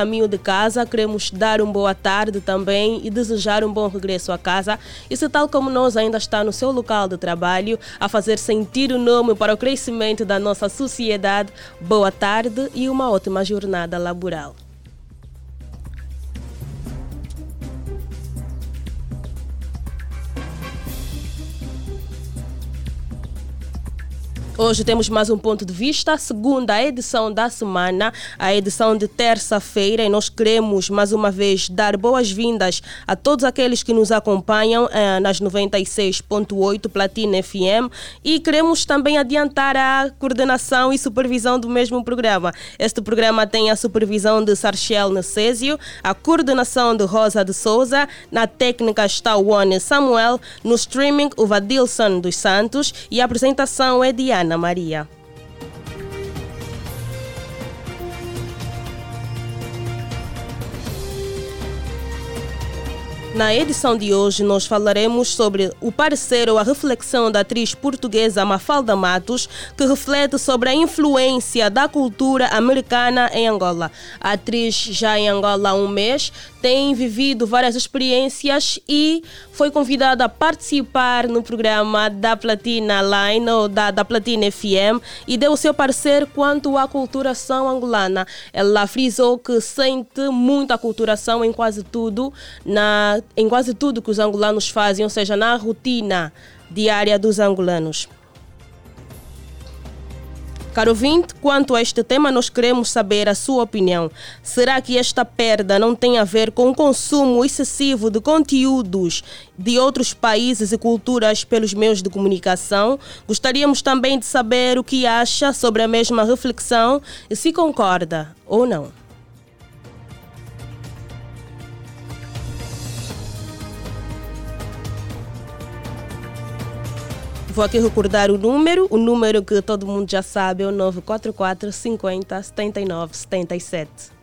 caminho de casa, queremos dar uma boa tarde também e desejar um bom regresso a casa. E se tal como nós ainda está no seu local de trabalho, a fazer sentir o nome para o crescimento da nossa sociedade, boa tarde e uma ótima jornada laboral. Hoje temos mais um ponto de vista, segunda edição da semana, a edição de terça-feira, e nós queremos mais uma vez dar boas-vindas a todos aqueles que nos acompanham eh, nas 96.8 Platina FM e queremos também adiantar a coordenação e supervisão do mesmo programa. Este programa tem a supervisão de Sarchel Necésio, a coordenação de Rosa de Souza, na técnica está o One Samuel, no streaming o Vadilson dos Santos e a apresentação é Diana. Ana Maria. Na edição de hoje, nós falaremos sobre o parecer ou a reflexão da atriz portuguesa Mafalda Matos, que reflete sobre a influência da cultura americana em Angola. A atriz, já em Angola há um mês, tem vivido várias experiências e foi convidada a participar no programa da Platina Line ou da, da Platina FM e deu o seu parecer quanto à culturação angolana. Ela frisou que sente muita culturação em quase tudo na em quase tudo que os angolanos fazem, ou seja, na rotina diária dos angolanos. Caro ouvinte, quanto a este tema, nós queremos saber a sua opinião. Será que esta perda não tem a ver com o consumo excessivo de conteúdos de outros países e culturas pelos meios de comunicação? Gostaríamos também de saber o que acha sobre a mesma reflexão e se concorda ou não. Vou aqui recordar o número, o número que todo mundo já sabe é o 944 50 79 77.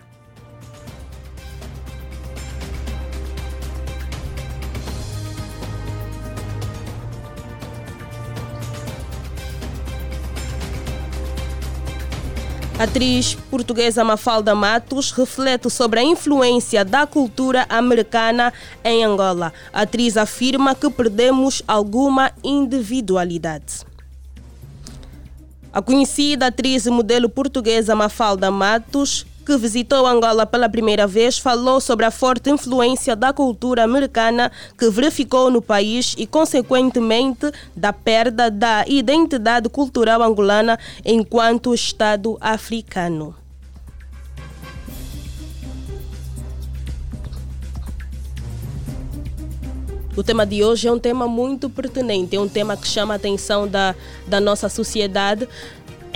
A atriz portuguesa Mafalda Matos reflete sobre a influência da cultura americana em Angola. A atriz afirma que perdemos alguma individualidade. A conhecida atriz e modelo portuguesa Mafalda Matos que visitou Angola pela primeira vez, falou sobre a forte influência da cultura americana que verificou no país e, consequentemente, da perda da identidade cultural angolana enquanto Estado africano. O tema de hoje é um tema muito pertinente, é um tema que chama a atenção da, da nossa sociedade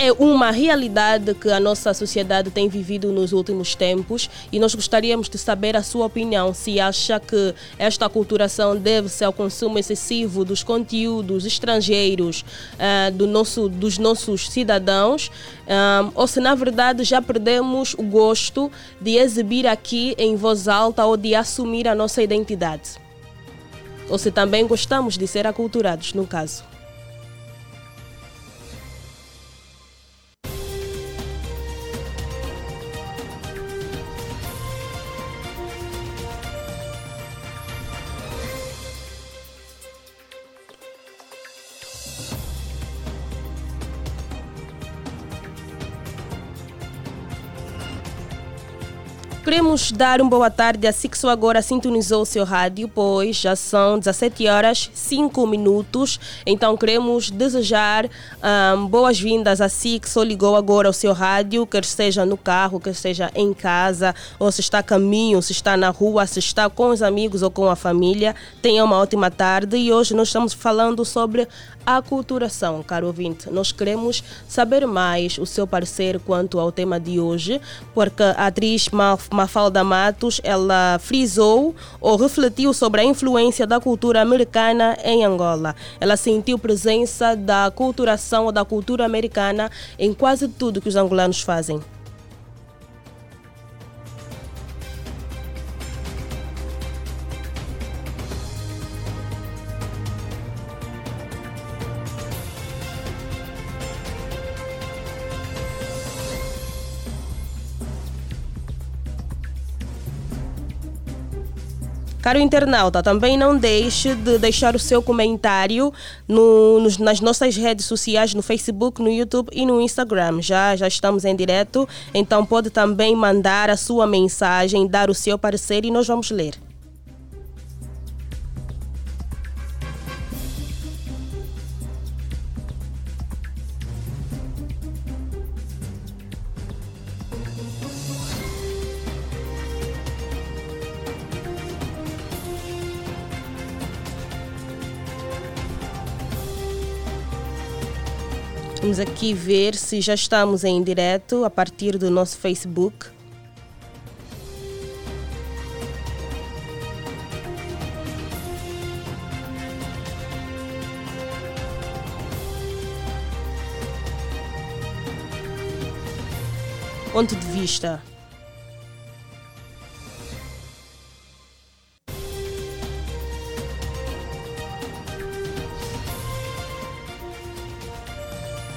é uma realidade que a nossa sociedade tem vivido nos últimos tempos e nós gostaríamos de saber a sua opinião, se acha que esta aculturação deve-se ao consumo excessivo dos conteúdos estrangeiros uh, do nosso, dos nossos cidadãos um, eh, ou se na verdade já perdemos o gosto de exibir aqui em voz alta ou de assumir a nossa identidade. Ou se também gostamos de ser aculturados, no caso. Queremos dar uma boa tarde a si que só agora sintonizou o seu rádio, pois já são 17 horas 5 minutos. Então queremos desejar um, boas-vindas a si que ligou agora ao seu rádio, quer seja no carro, quer seja em casa, ou se está a caminho, se está na rua, se está com os amigos ou com a família. Tenha uma ótima tarde e hoje nós estamos falando sobre aculturação, caro ouvinte. Nós queremos saber mais o seu parecer quanto ao tema de hoje, porque a atriz Mafalda Matos, ela frisou ou refletiu sobre a influência da cultura americana em Angola. Ela sentiu presença da culturação ou da cultura americana em quase tudo que os angolanos fazem. Caro internauta, também não deixe de deixar o seu comentário no, nos, nas nossas redes sociais, no Facebook, no YouTube e no Instagram. Já, já estamos em direto, então pode também mandar a sua mensagem, dar o seu parecer e nós vamos ler. Vamos aqui ver se já estamos em direto a partir do nosso Facebook. Ponto de vista.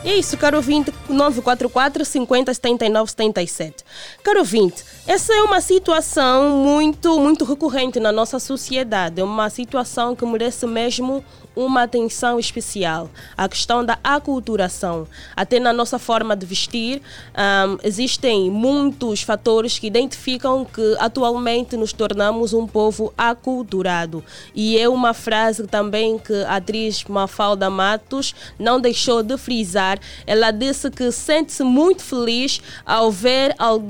E é isso, caro ouvinte, 944 50 79 77. Caro ouvinte, essa é uma situação muito, muito recorrente na nossa sociedade. É uma situação que merece mesmo uma atenção especial. A questão da aculturação. Até na nossa forma de vestir, um, existem muitos fatores que identificam que atualmente nos tornamos um povo aculturado. E é uma frase também que a atriz Mafalda Matos não deixou de frisar. Ela disse que sente-se muito feliz ao ver alguém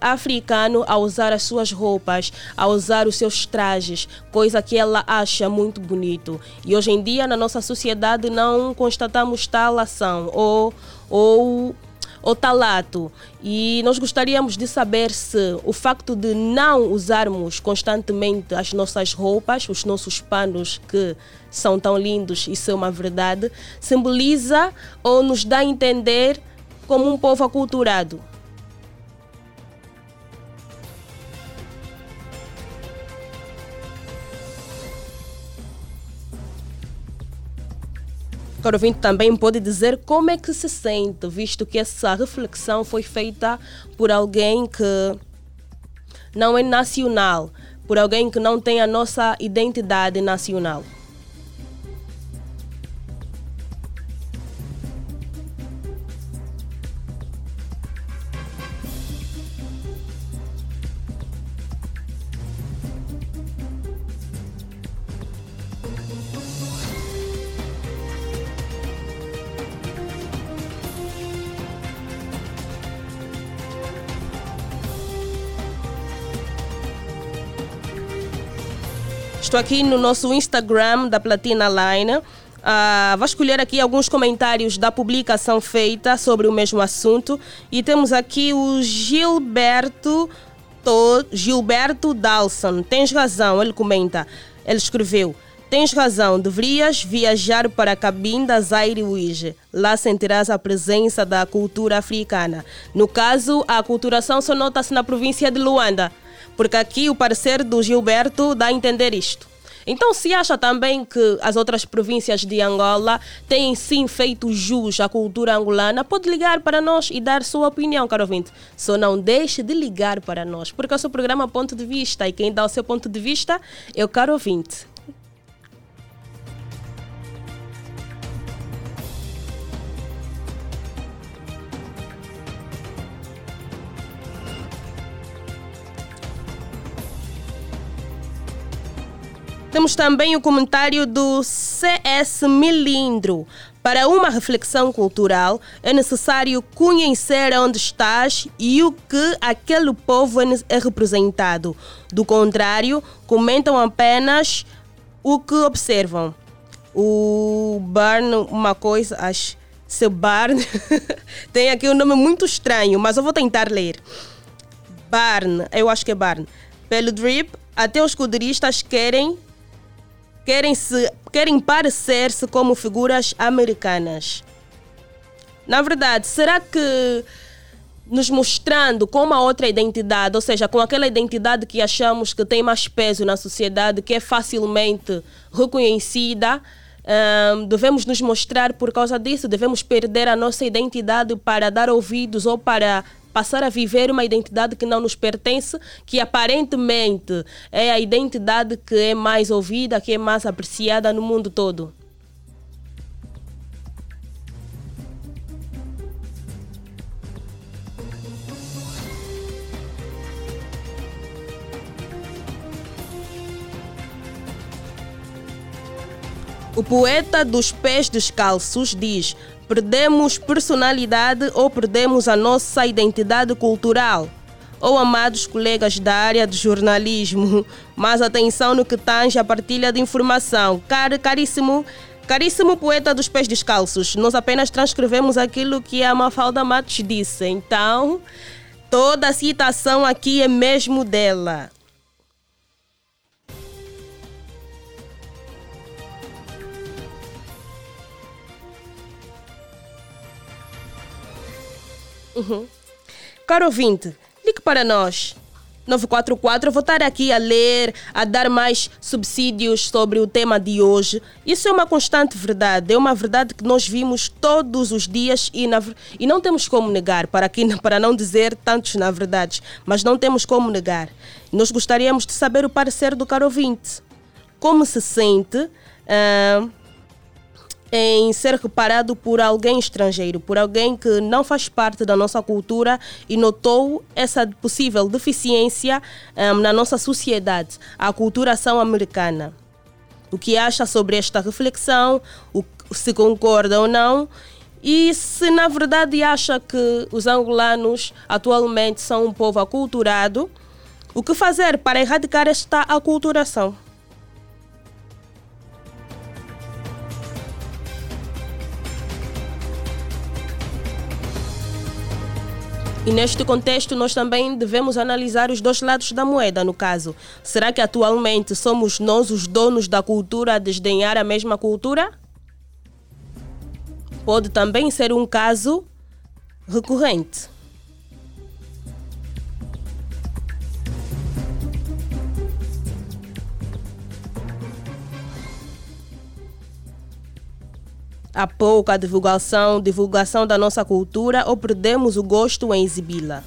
africano a usar as suas roupas, a usar os seus trajes, coisa que ela acha muito bonito. E hoje em dia, na nossa sociedade, não constatamos tal ação ou, ou ou talato. E nós gostaríamos de saber se o facto de não usarmos constantemente as nossas roupas, os nossos panos que são tão lindos e são uma verdade, simboliza ou nos dá a entender como um povo aculturado. Caro ouvinte também pode dizer como é que se sente, visto que essa reflexão foi feita por alguém que não é nacional, por alguém que não tem a nossa identidade nacional. Estou aqui no nosso Instagram da Platina Line. Uh, vou escolher aqui alguns comentários da publicação feita sobre o mesmo assunto. E temos aqui o Gilberto, to, Gilberto Dalson. Tens razão, ele comenta. Ele escreveu. Tens razão, deverias viajar para a cabine Zaire Wige. Lá sentirás a presença da cultura africana. No caso, a aculturação só nota-se na província de Luanda porque aqui o parecer do Gilberto dá a entender isto. Então, se acha também que as outras províncias de Angola têm sim feito jus à cultura angolana, pode ligar para nós e dar sua opinião, caro ouvinte. Só não deixe de ligar para nós, porque é o seu programa Ponto de Vista e quem dá o seu ponto de vista é o caro ouvinte. Temos também o comentário do CS Milindro. Para uma reflexão cultural, é necessário conhecer onde estás e o que aquele povo é representado. Do contrário, comentam apenas o que observam. O Barn, uma coisa, acho. Seu Barn tem aqui um nome muito estranho, mas eu vou tentar ler. Barn, eu acho que é Barn. Pelo drip, até os escuderistas querem querem, se, querem parecer-se como figuras americanas. Na verdade, será que nos mostrando com uma outra identidade, ou seja, com aquela identidade que achamos que tem mais peso na sociedade, que é facilmente reconhecida, um, devemos nos mostrar por causa disso, devemos perder a nossa identidade para dar ouvidos ou para passar a viver uma identidade que não nos pertence, que aparentemente é a identidade que é mais ouvida, que é mais apreciada no mundo todo. O poeta dos pés descalços diz: perdemos personalidade ou perdemos a nossa identidade cultural. Ou amados colegas da área de jornalismo, mais atenção no que tange a partilha de informação. Car, caríssimo, caríssimo poeta dos pés descalços, nós apenas transcrevemos aquilo que a Mafalda Matos disse. Então, toda a citação aqui é mesmo dela. Uhum. Caro ouvinte, ligue para nós. 944, vou estar aqui a ler, a dar mais subsídios sobre o tema de hoje. Isso é uma constante verdade, é uma verdade que nós vimos todos os dias e, na, e não temos como negar, para, aqui, para não dizer tantos na verdade, mas não temos como negar. Nós gostaríamos de saber o parecer do caro ouvinte. Como se sente uh, em ser reparado por alguém estrangeiro, por alguém que não faz parte da nossa cultura e notou essa possível deficiência um, na nossa sociedade, a culturação americana. O que acha sobre esta reflexão, o, se concorda ou não, e se na verdade acha que os angolanos atualmente são um povo aculturado, o que fazer para erradicar esta aculturação? E neste contexto, nós também devemos analisar os dois lados da moeda, no caso. Será que atualmente somos nós os donos da cultura a desdenhar a mesma cultura? Pode também ser um caso recorrente. Há pouca divulgação, divulgação da nossa cultura ou perdemos o gosto em exibi-la?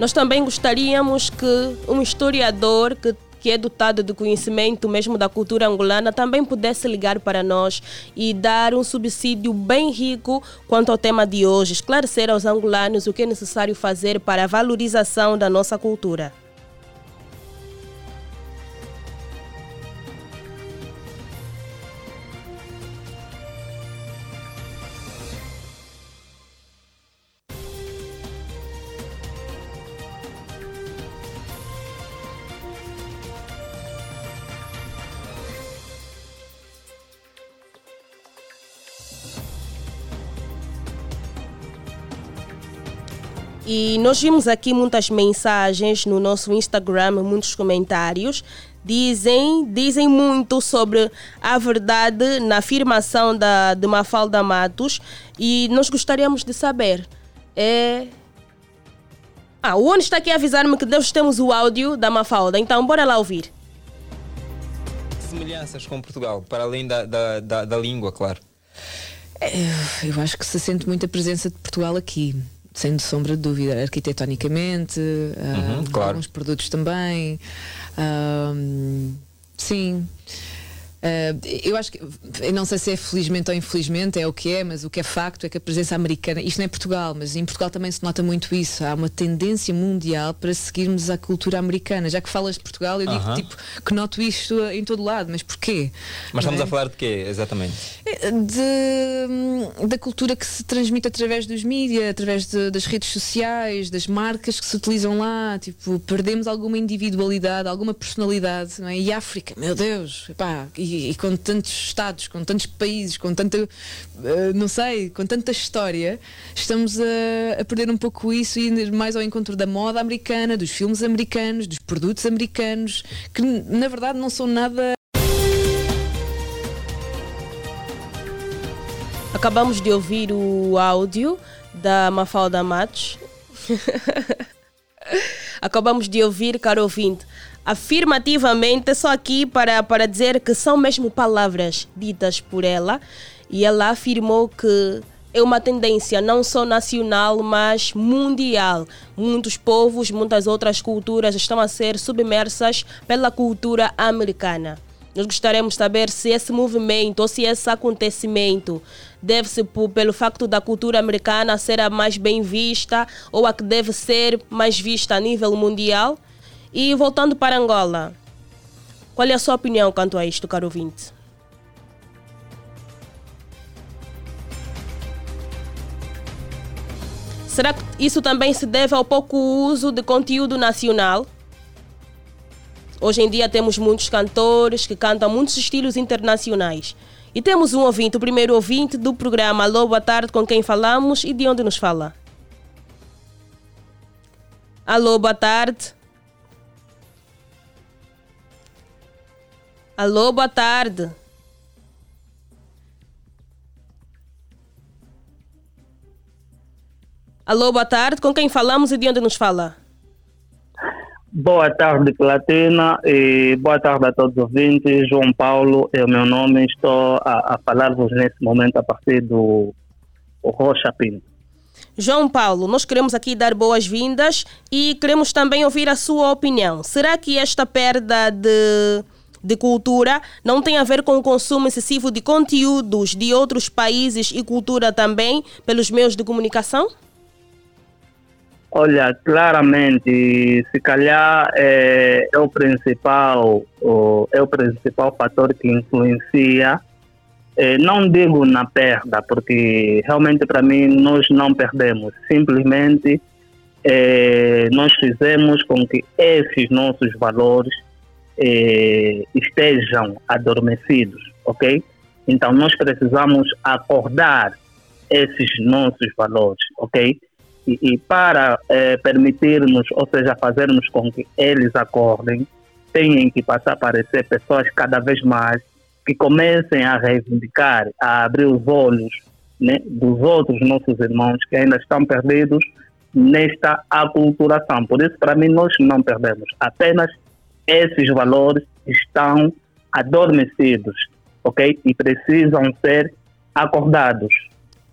Nós também gostaríamos que um historiador que que é dotado de conhecimento mesmo da cultura angolana, também pudesse ligar para nós e dar um subsídio bem rico quanto ao tema de hoje, esclarecer aos angolanos o que é necessário fazer para a valorização da nossa cultura. E nós vimos aqui muitas mensagens no nosso Instagram, muitos comentários. Dizem, dizem muito sobre a verdade na afirmação da, de Mafalda Matos e nós gostaríamos de saber. É... Ah, o Ono está aqui a avisar-me que nós temos o áudio da Mafalda, então bora lá ouvir. Semelhanças com Portugal, para além da, da, da, da língua, claro. É, eu acho que se sente muita presença de Portugal aqui sem sombra de dúvida, arquitetonicamente, uhum, uh, claro. alguns produtos também. Uh, sim. Uh, eu acho que, eu não sei se é felizmente ou infelizmente, é o que é, mas o que é facto é que a presença americana, isto não é Portugal, mas em Portugal também se nota muito isso. Há uma tendência mundial para seguirmos a cultura americana. Já que falas de Portugal, eu uh -huh. digo tipo, que noto isto em todo lado, mas porquê? Mas estamos é? a falar de quê, exatamente? É, de, da cultura que se transmite através dos mídias, através de, das redes sociais, das marcas que se utilizam lá. Tipo, perdemos alguma individualidade, alguma personalidade, não é? E África, meu Deus, epá, e e, com tantos estados, com tantos países, com tanta, uh, não sei, com tanta história, estamos a, a, perder um pouco isso e ir mais ao encontro da moda americana, dos filmes americanos, dos produtos americanos, que na verdade não são nada. Acabamos de ouvir o áudio da Mafalda Matos. Acabamos de ouvir, caro ouvinte, afirmativamente, só aqui para, para dizer que são mesmo palavras ditas por ela, e ela afirmou que é uma tendência não só nacional, mas mundial. Muitos povos, muitas outras culturas estão a ser submersas pela cultura americana. Nós gostaríamos de saber se esse movimento ou se esse acontecimento deve-se pelo facto da cultura americana ser a mais bem vista ou a que deve ser mais vista a nível mundial. E voltando para Angola, qual é a sua opinião quanto a isto, caro ouvinte? Será que isso também se deve ao pouco uso de conteúdo nacional? Hoje em dia temos muitos cantores que cantam muitos estilos internacionais. E temos um ouvinte, o primeiro ouvinte do programa Alô, boa tarde, com quem falamos e de onde nos fala? Alô, boa tarde. Alô, boa tarde. Alô, boa tarde. Com quem falamos e de onde nos fala? Boa tarde, Platina, e boa tarde a todos os ouvintes. João Paulo é o meu nome. Estou a, a falar-vos nesse momento a partir do Rocha Pinto. João Paulo, nós queremos aqui dar boas-vindas e queremos também ouvir a sua opinião. Será que esta perda de, de cultura não tem a ver com o consumo excessivo de conteúdos de outros países e cultura também pelos meios de comunicação? Olha, claramente, se calhar é, é o principal, o, é o principal fator que influencia. É, não digo na perda, porque realmente para mim nós não perdemos. Simplesmente é, nós fizemos com que esses nossos valores é, estejam adormecidos, ok? Então nós precisamos acordar esses nossos valores, ok? E, e para é, permitirmos, ou seja, fazermos com que eles acordem, têm que passar a aparecer pessoas cada vez mais que comecem a reivindicar, a abrir os olhos né, dos outros nossos irmãos que ainda estão perdidos nesta aculturação. Por isso, para mim, nós não perdemos. Apenas esses valores estão adormecidos, ok? E precisam ser acordados.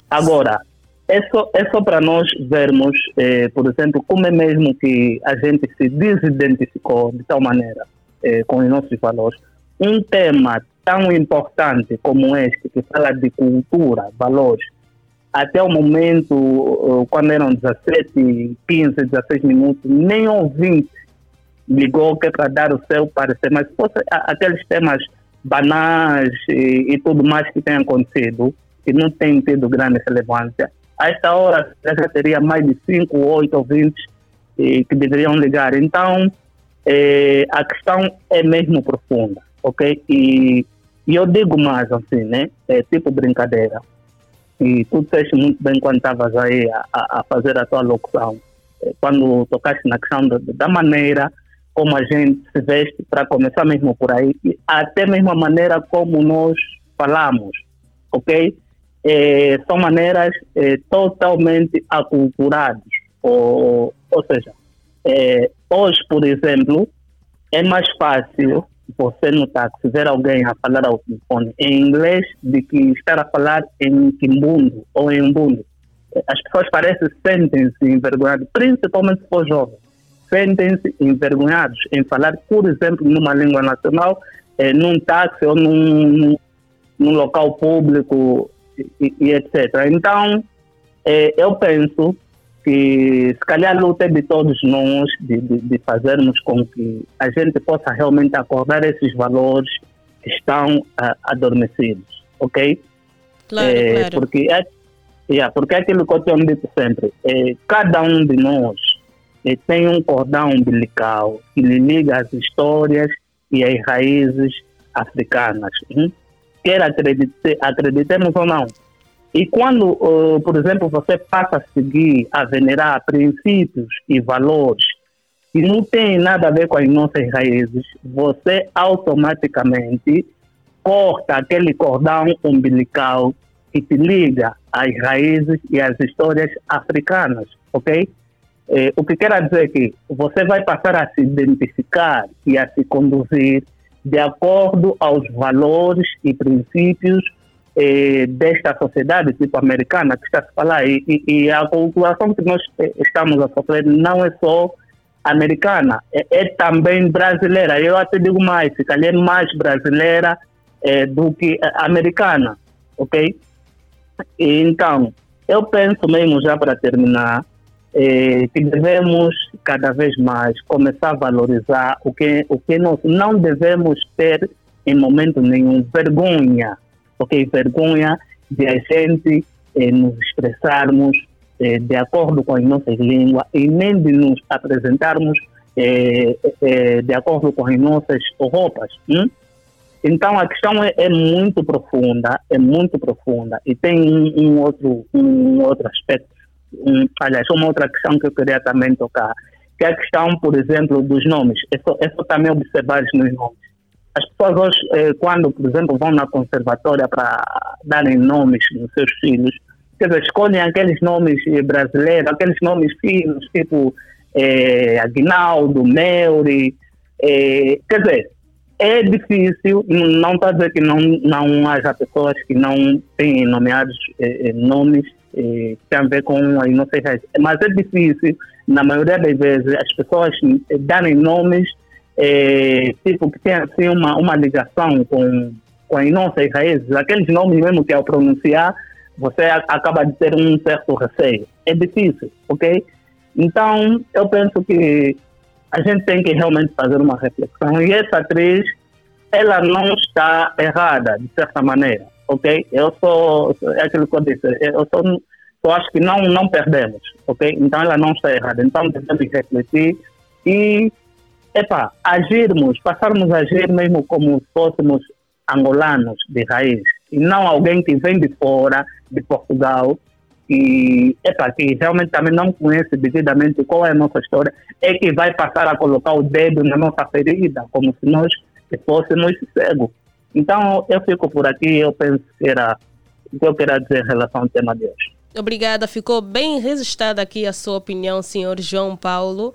Agora, é só, é só para nós vermos, eh, por exemplo, como é mesmo que a gente se desidentificou de tal maneira eh, com os nossos valores. Um tema tão importante como este, que fala de cultura, valores, até o momento, quando eram 17, 15, 16 minutos, nem ouvinte ligou que é para dar o seu parecer, mas se fosse aqueles temas banais e, e tudo mais que tem acontecido, que não tem tido grande relevância, a esta hora já teria mais de 5, 8 ouvintes eh, que deveriam ligar. Então, eh, a questão é mesmo profunda, ok? E, e eu digo mais assim, né? É tipo brincadeira. E tu disseste muito bem quando estavas aí a, a, fazer a tua locução. Eh, quando tocaste na questão da maneira como a gente se veste, para começar mesmo por aí, até mesmo a maneira como nós falamos, ok? é, são maneiras é, totalmente aculturadas. Ou, ou seja, é, hoje, por exemplo, é mais fácil você no táxi ver alguém a falar ao telefone em inglês do que estar a falar em quimbundo ou em bundo. As pessoas parecem sentem-se envergonhadas, principalmente se for jovem. Sentem-se envergonhados em falar, por exemplo, numa língua nacional, eh, num táxi ou num, num local público e, e etc. Então, é, eu penso que se calhar a luta é de todos nós de, de, de, fazermos com que a gente possa realmente acordar esses valores que estão uh, adormecidos, ok? Claro, é, claro. Porque é, yeah, porque é aquilo que eu tenho dito sempre, é, cada um de nós é, tem um cordão umbilical que lhe liga as histórias e as raízes africanas. Hein? quer acredite, acreditemos ou não. E quando, uh, por exemplo, você passa a seguir, a venerar princípios e valores que não têm nada a ver com as nossas raízes, você automaticamente corta aquele cordão umbilical que te liga às raízes e às histórias africanas, ok? Eh, o que quer dizer que você vai passar a se identificar e a se conduzir de acordo aos valores e princípios eh, desta sociedade tipo americana que está se falar. E, e, e, a população que nós eh, estamos a sofrer não é só americana, é, é também brasileira. Eu até digo mais, se calhar é mais brasileira do que americana, ok? E, então, eu penso mesmo já para terminar, eh, que devemos cada vez mais começar a valorizar o que, o que nós não devemos ter em momento nenhum vergonha, ok? Vergonha de a gente eh, nos expressarmos eh, de acordo com as nossas línguas e nem de nos apresentarmos eh, eh, de acordo com as nossas roupas. Hum? Então a questão é, é, muito profunda, é muito profunda e tem um, um outro, um outro aspecto aliás, uma outra questão que eu queria também tocar, que é a questão, por exemplo, dos nomes. É só, é só também observar nos nomes. As pessoas hoje, eh, quando, por exemplo, vão na conservatória para darem nomes nos seus filhos, quer dizer, escolhem aqueles nomes brasileiros, aqueles nomes finos, tipo eh, Aguinaldo, Melri, eh, quer dizer, é difícil, não está a dizer que não, não haja pessoas que não têm nomeados eh, eh nomes eh, tem a ver com as nossas raízes. Mas é difícil, na maioria das vezes, as pessoas eh, darem nomes eh, tipo que tem assim uma, uma ligação com, com as nossas raízes. Aqueles nomes mesmo que ao pronunciar, você acaba de ter um certo receio. É difícil, ok? Então, eu penso que a gente tem que realmente fazer uma reflexão. E essa atriz, ela não está errada, de certa maneira ok? Eu sou, é aquilo que eu disse, eu sou, eu acho que não, não perdemos, ok? Então ela não está errada. Então devemos refletir e, epa, agirmos, passarmos a agir mesmo como se fôssemos angolanos de raiz e não alguém que vem de fora, de Portugal, e epa, que realmente também não conhece devidamente qual é a nossa história, é que vai passar a colocar o dedo na nossa ferida, como se nós fôssemos cegos. Então, eu fico por aqui. Eu penso que era o que eu queria dizer em relação ao tema de hoje. Obrigada. Ficou bem registrada aqui a sua opinião, senhor João Paulo.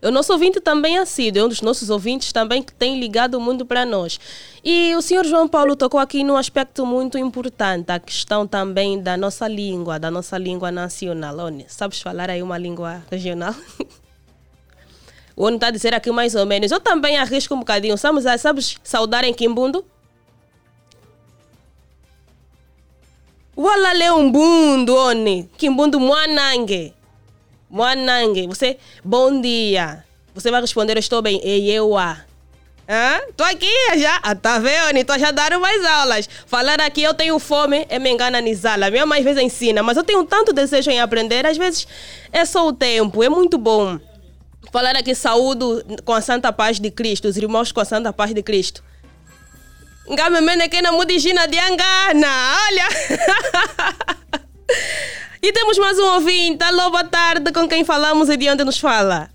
O nosso ouvinte também é sido, é um dos nossos ouvintes também que tem ligado o mundo para nós. E o senhor João Paulo tocou aqui num aspecto muito importante, a questão também da nossa língua, da nossa língua nacional. Oni, sabes falar aí uma língua regional? o Oni está a dizer aqui mais ou menos. Eu também arrisco um bocadinho. Sabes, sabes saudar em Quimbundo? Wala leo mbundu one kimbundu mwanange mwanange você bom dia você vai responder estou bem e eu a ah, tô aqui já, ah, tá vendo? Tô já dando mais aulas. Falar aqui eu tenho fome é me engana Nizala. Minha mãe às vezes ensina, mas eu tenho tanto desejo em aprender, às vezes é só o tempo, é muito bom. Falar aqui saúdo com a santa paz de Cristo, os irmãos com a santa paz de Cristo. Ngamemene que na mudigina de Angana. Olha! e temos mais um ouvinte. Alô, boa tarde. Com quem falamos e de onde nos fala?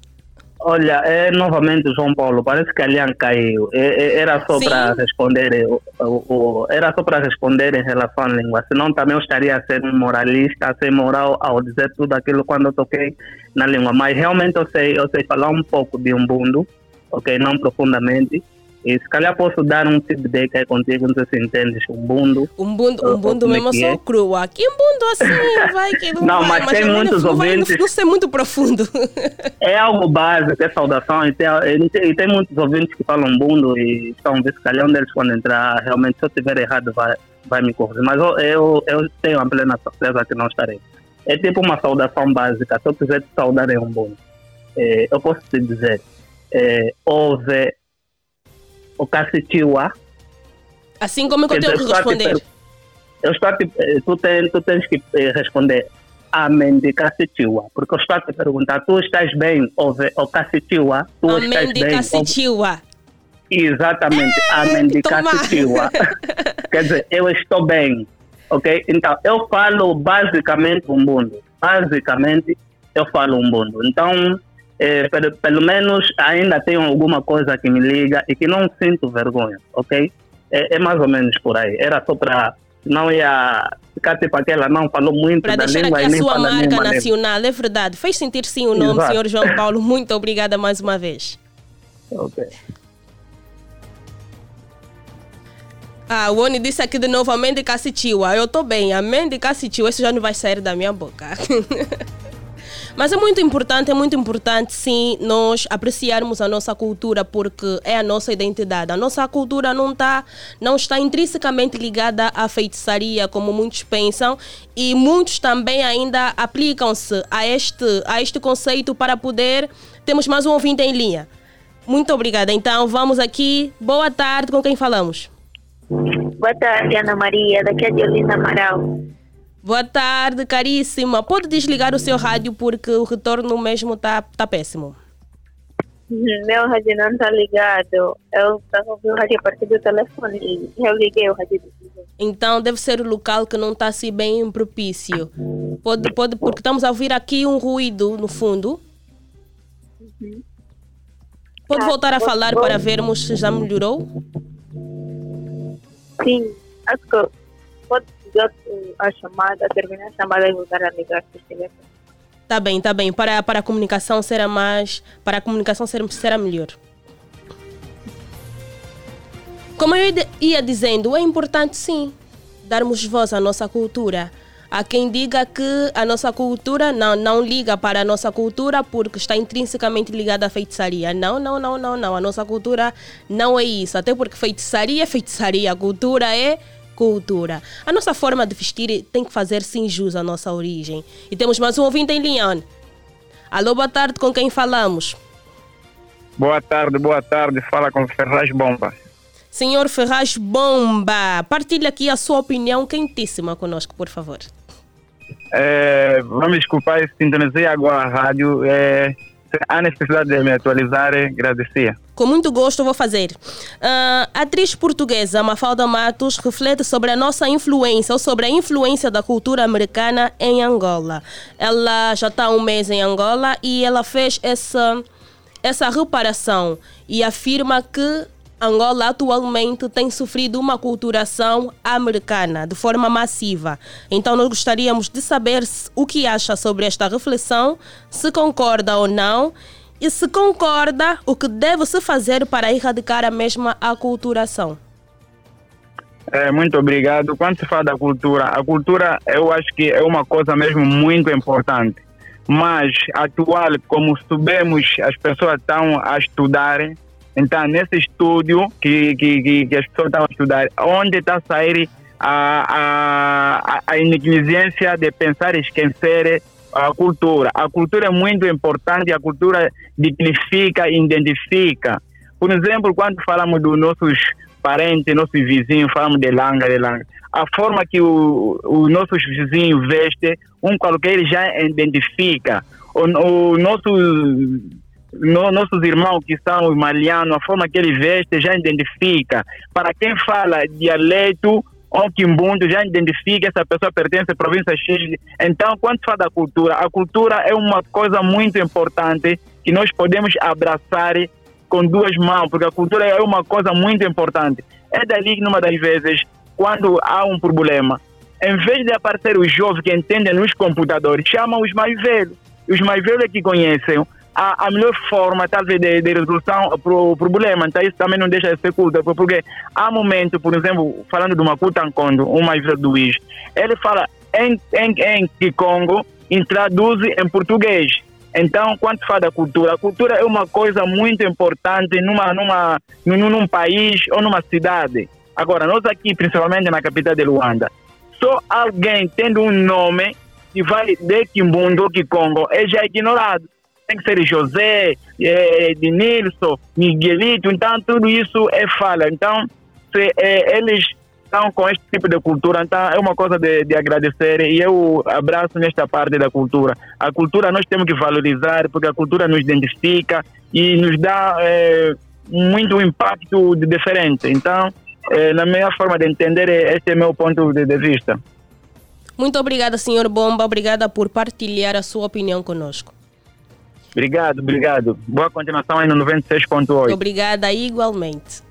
Olha, é novamente João Paulo. Parece que a Lian caiu. É, é, era só para responder. O, o, era só para responder em relação à língua. Senão também eu estaria a ser um moralista, a ser moral ao dizer tudo aquilo quando eu toquei na língua. Mas realmente eu sei, eu sei falar um pouco de um bundo, ok? Não profundamente. E se calhar posso dar um feedback aí contigo, não sei se entendes, um bundo. Um bundo, um bundo mesmo, eu sou é. crua. Que bundo assim, vai que não, não vai, mas, tem muitos ouvintes... Vai, não, ser muito profundo. É algo básico, é saudação, e tem, e tem muitos ouvintes que falam bundo e estão ver se calhar um deles quando entrar, realmente, se eu estiver errado, vai, vai me corrigir. Mas eu, eu, eu tenho a plena certeza que não estarei. É tipo uma saudação básica, se eu quiser te saudar em um bundo. É, eu posso te dizer, é, houve o Cassitiwa. Assim como eu tenho que responder? Eu estou a te, tu, tens, tu tens que eh, responder Amém de Cassitiwa, porque eu estou a te perguntar, tu estás bem, o Cassitiwa, tu Amém estás de bem. Cassitiwa. Exatamente, Amém de Cassitiwa. Quer dizer, eu estou bem, ok? Então, eu falo basicamente um mundo. Basicamente, eu falo um mundo. Então, é, pelo, pelo, menos ainda tenho alguma coisa que me liga e que não sinto vergonha, ok? É, é mais ou menos por aí. Era só para não ia ficar tipo aquela, não falou muito Para da deixar língua aqui e a nem sua marca nenhuma língua. nacional, é verdade. Fez sentir sim o nome, Exato. senhor João Paulo. Muito obrigada mais uma vez. Ok. Ah, o Oni disse aqui de novo, amém de Cassitiwa. Eu estou bem, amém de Cassitiwa. Isso já não vai sair da minha boca. Mas é muito importante, é muito importante sim nós apreciarmos a nossa cultura porque é a nossa identidade. A nossa cultura não, tá, não está intrinsecamente ligada à feitiçaria, como muitos pensam, e muitos também ainda aplicam-se a este, a este conceito para poder. Temos mais um ouvinte em linha. Muito obrigada. Então vamos aqui. Boa tarde, com quem falamos? Boa tarde, Ana Maria. Daqui é Diolina Amaral. Boa tarde, caríssima. Pode desligar o seu rádio porque o retorno mesmo tá, tá péssimo. Meu rádio não está ligado. Eu estava ouvindo o rádio a partir do telefone e eu liguei o rádio. Então deve ser o local que não está assim bem propício. Pode, pode, porque estamos a ouvir aqui um ruído no fundo. Pode Tá, voltar a falar para vermos se já melhorou? Sim, acho que pode a chamada, terminar a chamada e voltar a ligar se estiver. Tá bem, tá bem. Para, para a comunicação será mais. Para a comunicação ser, será melhor. Como eu ia dizendo, é importante sim darmos voz à nossa cultura. Há quem diga que a nossa cultura não, não liga para a nossa cultura porque está intrinsecamente ligada à feitiçaria. Não, não, não, não, não. A nossa cultura não é isso. Até porque feitiçaria é feitiçaria, a cultura é cultura. A nossa forma de vestir tem que fazer sim jus à nossa origem. E temos mais um ouvinte em Leão. Alô, boa tarde, com quem falamos? Boa tarde, boa tarde. Fala com Ferraz Bomba. Senhor Ferraz Bomba, partilhe aqui a sua opinião quentíssima conosco, por favor. É, vamos desculpar, sintonizei agora a rádio. É, há necessidade de me atualizar, agradecia. Com muito gosto vou fazer. Ah, a atriz portuguesa Mafalda Matos reflete sobre a nossa influência ou sobre a influência da cultura americana em Angola. Ela já está há um mês em Angola e ela fez essa, essa reparação e afirma que Angola atualmente tem sofrido uma culturação americana de forma massiva. Então nós gostaríamos de saber o que acha sobre esta reflexão, se concorda ou não e se concorda o que deve se fazer para erradicar a mesma aculturação. É, muito obrigado. Quando se fala da cultura, a cultura eu acho que é uma coisa mesmo muito importante. Mas atual, como sabemos, as pessoas estão a estudar. Então, nesse estudo que, que, que, as pessoas estão a estudar, onde está a sair a, a, a negligência de pensar e esquecer a cultura. A cultura é muito importante, a cultura dignifica, identifica. Por exemplo, quando falamos dos nossos parentes, nossos vizinhos, falamos de langa, de langa. A forma que o- os nossos vizinhos vestem, um qualquer já identifica. O, o nosso, no- nossos irmãos que são os malianos, a forma que ele veste já identifica. Para quem fala dialeto ou quimbundo, já identifica essa pessoa pertence à província X. Então, quando se fala da cultura, a cultura é uma coisa muito importante que nós podemos abraçar com duas mãos, porque a cultura é uma coisa muito importante. É dali que, numa das vezes, quando há um problema, em vez de aparecer os jovens que entendem nos computadores, chamam os mais velhos. Os mais velhos é que conhecem a, a melhor forma, talvez, de, de resolução para o problema. Então, isso também não deixa de ser culto, porque há momentos, por exemplo, falando de uma Kutankondo, um mais velho do Luiz, ele fala em, em, em Kikongo e traduz em português. Então, quando fala da cultura, a cultura é uma coisa muito importante numa, numa, num, num país ou numa cidade. Agora, nós aqui, principalmente na capital de Luanda, só alguém tendo um nome que vai de Kimbundo ou Kikongo é já ignorado. Tem que ser José, é, Denilson, Miguelito, então tudo isso é falha. Então, se é, eles estão com este tipo de cultura, então é uma coisa de, de agradecer e eu abraço nesta parte da cultura. A cultura nós temos que valorizar porque a cultura nos identifica e nos dá é, muito impacto diferente. Então, é, na minha forma de entender, este é meu ponto de, de vista. Muito obrigada, senhor Bomba. Obrigada por partilhar a sua opinião conosco. Obrigado, obrigado. Boa continuação aí no 96.8. Obrigada igualmente.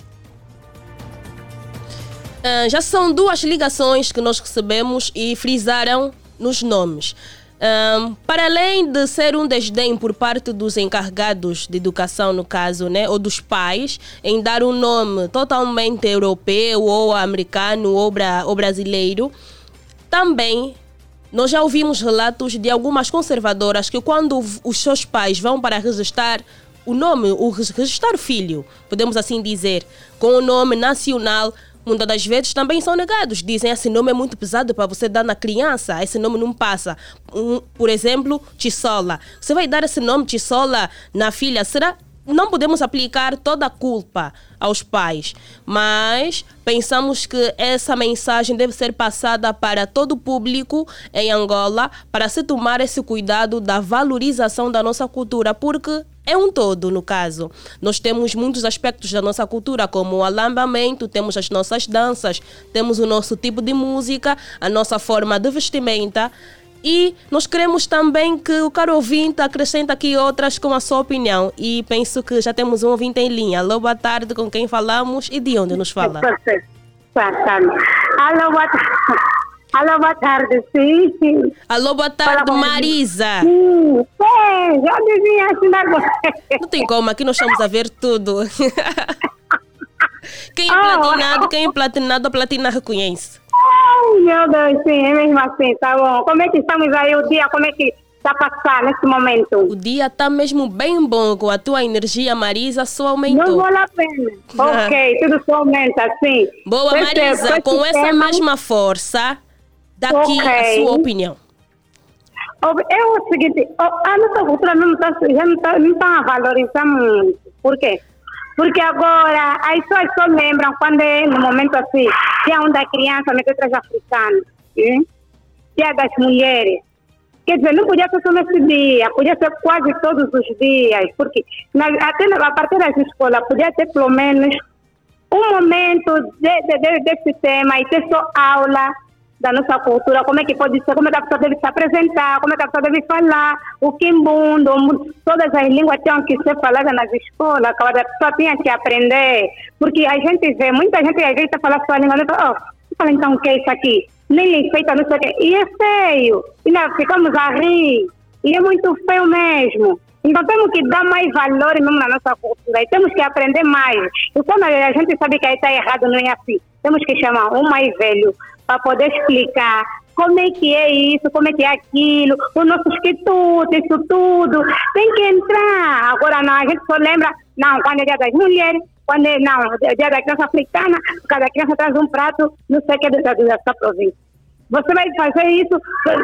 Uh, já são duas ligações que nós recebemos e frisaram nos nomes. Um, para além de ser um desdém por parte dos encarregados de educação, no caso, né, ou dos pais, em dar um nome totalmente europeu ou americano ou, bra ou brasileiro, também nós já ouvimos relatos de algumas conservadoras que quando os seus pais vão para registrar o nome, o registrar o filho, podemos assim dizer, com o nome nacional, muitas das vezes também são negados. Dizem esse nome é muito pesado para você dar na criança, esse nome não passa. Um, por exemplo, Tissola. Você vai dar esse nome Tissola na filha? Será? Não podemos aplicar toda a culpa aos pais, mas pensamos que essa mensagem deve ser passada para todo o público em Angola para se tomar esse cuidado da valorização da nossa cultura, porque é um todo, no caso. Nós temos muitos aspectos da nossa cultura, como o alambamento, temos as nossas danças, temos o nosso tipo de música, a nossa forma de vestimenta. E nós queremos também que o caro ouvinte acrescente aqui outras com a sua opinião. E penso que já temos um ouvinte em linha. Alô, boa tarde, com quem falamos e de onde nos fala? Alô, boa tarde. Alô, boa tarde, sim, sim. Alô, boa tarde, Fala, Marisa. Sim, é, já devia assinar você. Não tem como, aqui nós estamos a ver tudo. quem é oh. platinado, quem é platinado, a platina reconhece. Ai, meu Deus, sim, é mesmo assim, tá bom. Como é que estamos aí o dia, como é que está a passar nesse momento? O dia está mesmo bem bom, com a tua energia, Marisa, só aumentou. Não vale a pena. ok, tudo só aumenta, sim. Boa, Marisa, com essa mesma força daqui okay. a sua opinião. É o seguinte, a nossa cultura não está não tá, não tá a valorizar muito. Por quê? Porque agora as pessoas só lembram quando é no momento assim, dia um da criança, meter três africanos, dia das mulheres. Quer dizer, não podia ser só nesse dia, podia ser quase todos os dias, porque na, até a partir das escolas podia ter pelo menos um momento de, de, de, desse tema e ter só aula da nossa cultura, como é que pode ser, como é que a pessoa deve se apresentar, como é que a pessoa deve falar, o quimbundo, todas as línguas tinham que ser faladas nas escolas, cada pessoa tinha que aprender, porque a gente vê, muita gente às vezes fala sua língua, oh, fala então o que é isso aqui? Nem feita, não sei o quê, e é feio, e nós ficamos a rir, e é muito feio mesmo. Então temos que dar mais valor mesmo na nossa cultura e temos que aprender mais. E quando a gente sabe que aí está errado, não é assim. Temos que chamar um mais velho para poder explicar como é que é isso, como é que é aquilo, os nossos quitutes, isso tudo. Tem que entrar. Agora não, a gente só lembra, não, quando é dia das mulheres, quando é, não, é dia da criança africana, cada criança traz um prato, não sei o que, da, da província. Você vai fazer isso,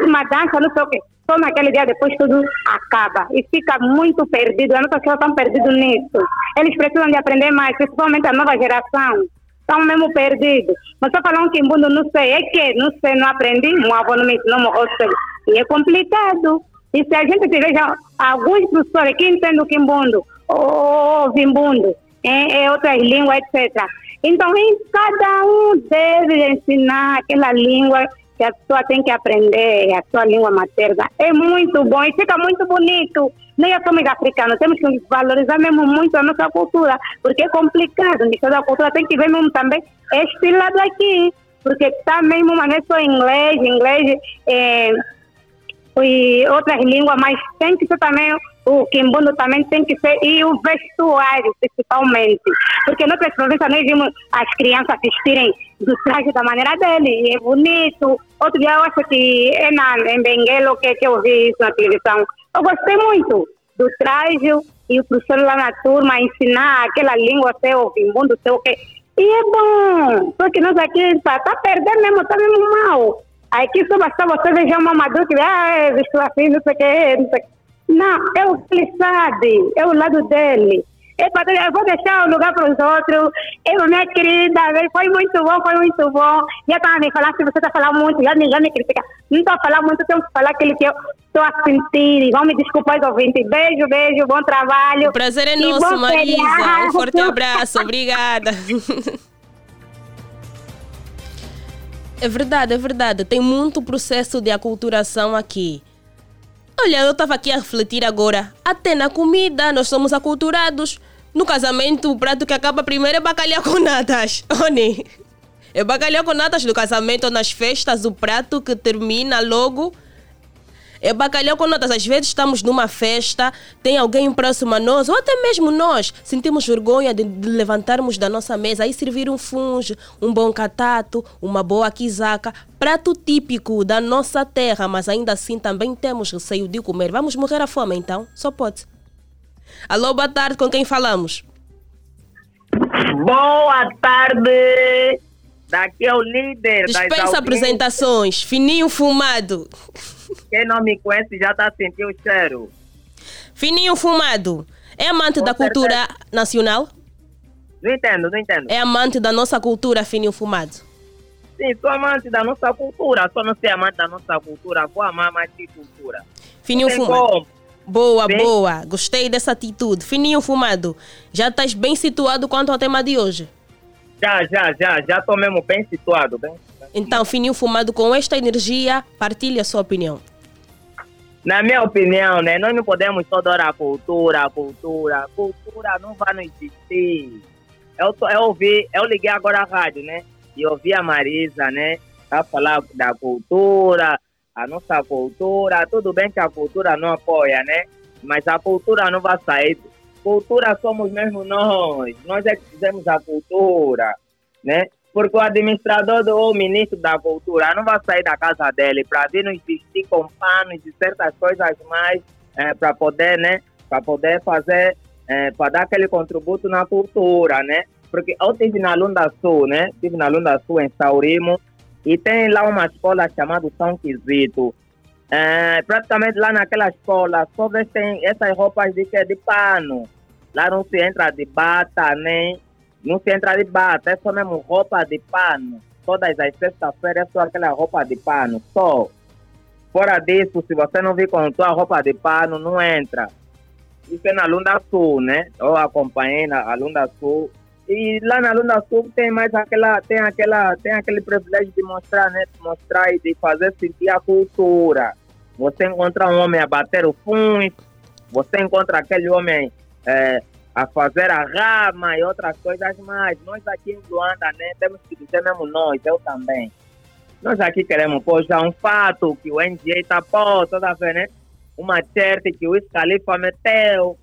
uma dança, não sei o quê. Só naquele dia depois tudo acaba. E fica muito perdido. As nossas pessoas estão perdidas nisso. Eles precisam de aprender mais, principalmente a nova geração estão mesmo perdidos. Mas só falar um quimbundo, não sei, é que, não sei, não aprendi, meu avô não me ensinou, e é complicado. E se a gente tiver já alguns professores que entendem o quimbundo, ou vimbundo, é, é outras línguas, etc. Então, cada um deve ensinar aquela língua que a pessoa tem que aprender a sua língua materna. É muito bom e fica muito bonito. Nem somos africanos, temos que valorizar mesmo muito a nossa cultura, porque é complicado. A da cultura tem que ver mesmo também este lado aqui, porque está mesmo, mas é só inglês, inglês é, e outras línguas, mas tem que ser também o quimbundo também tem que ser, e o vestuário principalmente, porque noutras províncias nós vimos as crianças vestirem do traje da maneira dele, é bonito. Outro dia eu acho que é na, em Benguelo que, que eu vi isso na televisão. Eu gostei muito do traje e o professor lá na turma ensinar aquela língua seu, vimbundo seu, o quê. E é bom, porque nós aqui está tá perdendo mesmo, está mesmo mal. Aqui só basta você ver uma madura que ah, vestiu assim, não sei o que, não sei o que. Não, é o que ele sabe, é o lado dele. Eu vou deixar o lugar para os outros. Eu, minha querida, foi muito bom, foi muito bom. Já estava me falando, se você está falando muito, já ninguém me critica. Não estou a falar muito, tenho que falar aquilo que eu estou a sentir. Vão me desculpar, ouvintes. Beijo, beijo, bom trabalho. O prazer é nosso, Marisa. Um forte abraço, obrigada. É verdade, é verdade. Tem muito processo de aculturação aqui. Olha, eu estava aqui a refletir agora. Até na comida nós somos aculturados. No casamento, o prato que acaba primeiro é bacalhau com natas. Oni. É bacalhau com natas do casamento ou nas festas, o prato que termina logo é bacalhau com notas. Às vezes estamos numa festa, tem alguém próximo a nós, ou até mesmo nós sentimos vergonha de, de levantarmos da nossa mesa e servir um funge, um bom catato, uma boa quizaca, prato típico da nossa terra, mas ainda assim também temos receio de comer. Vamos morrer à fome então? Só pode. Alô, boa tarde, com quem falamos? Boa tarde! Daqui é o líder Dispensa apresentações, fininho fumado. Quem não me conhece já está sentindo o cheiro. Fininho fumado. É amante Com da certeza. cultura nacional? Não entendo, não entendo. É amante da nossa cultura, fininho fumado? Sim, sou amante da nossa cultura. Só não ser amante da nossa cultura. Vou amar mais que cultura. Fininho fumado. Como. Boa, bem? boa. Gostei dessa atitude. Fininho fumado. Já estás bem situado quanto ao tema de hoje? Já, já, já. Já estou mesmo bem situado. Bem. Então, Fininho Fumado, com esta energia, partilhe a sua opinião. Na minha opinião, né, nós não podemos só dar a cultura, a cultura. A cultura não vai não existir. Eu, eu, ouvi, eu liguei agora a rádio, né? E ouvi a Marisa, né? A falar da cultura, a nossa cultura. Tudo bem que a cultura não apoia, né? Mas a cultura não vai sair. Cultura somos mesmo nós. Nós é que fizemos a cultura, né? Porque o administrador ou o ministro da cultura não vai sair da casa dele para vir nos vestir com panos e certas coisas mais é, para poder, né, para poder fazer, é, para dar aquele contributo na cultura, né? Porque eu estive na Lunda Sul, né? Estive na Lunda Sul em Saurimo e tem lá uma escola chamada São Quisito. É, praticamente lá naquela escola só vestem essas roupas de, de pano. Lá não se entra de bata, nem não se entra de bata, é só mesmo roupa de pano. Todas as sextas-feiras é só aquela roupa de pano, só. Fora disso, se você não vir com sua roupa de pano, não entra. Isso é na Lunda Sul, né? Eu acompanhei na Lunda Sul. E lá na Lunda Sul tem mais aquela, tem aquela, tem aquele privilégio de mostrar, né? De mostrar e de fazer sentir a cultura. Você encontra um homem a bater o fundo, você encontra aquele homem é, a fazer a rama e outras coisas mais. Nós aqui em Luanda, né, temos que dizer mesmo nós, eu também. Nós aqui queremos pôr já um fato que o NGA está posto, tá vendo, né? Uma certa que o Escalifa meteu.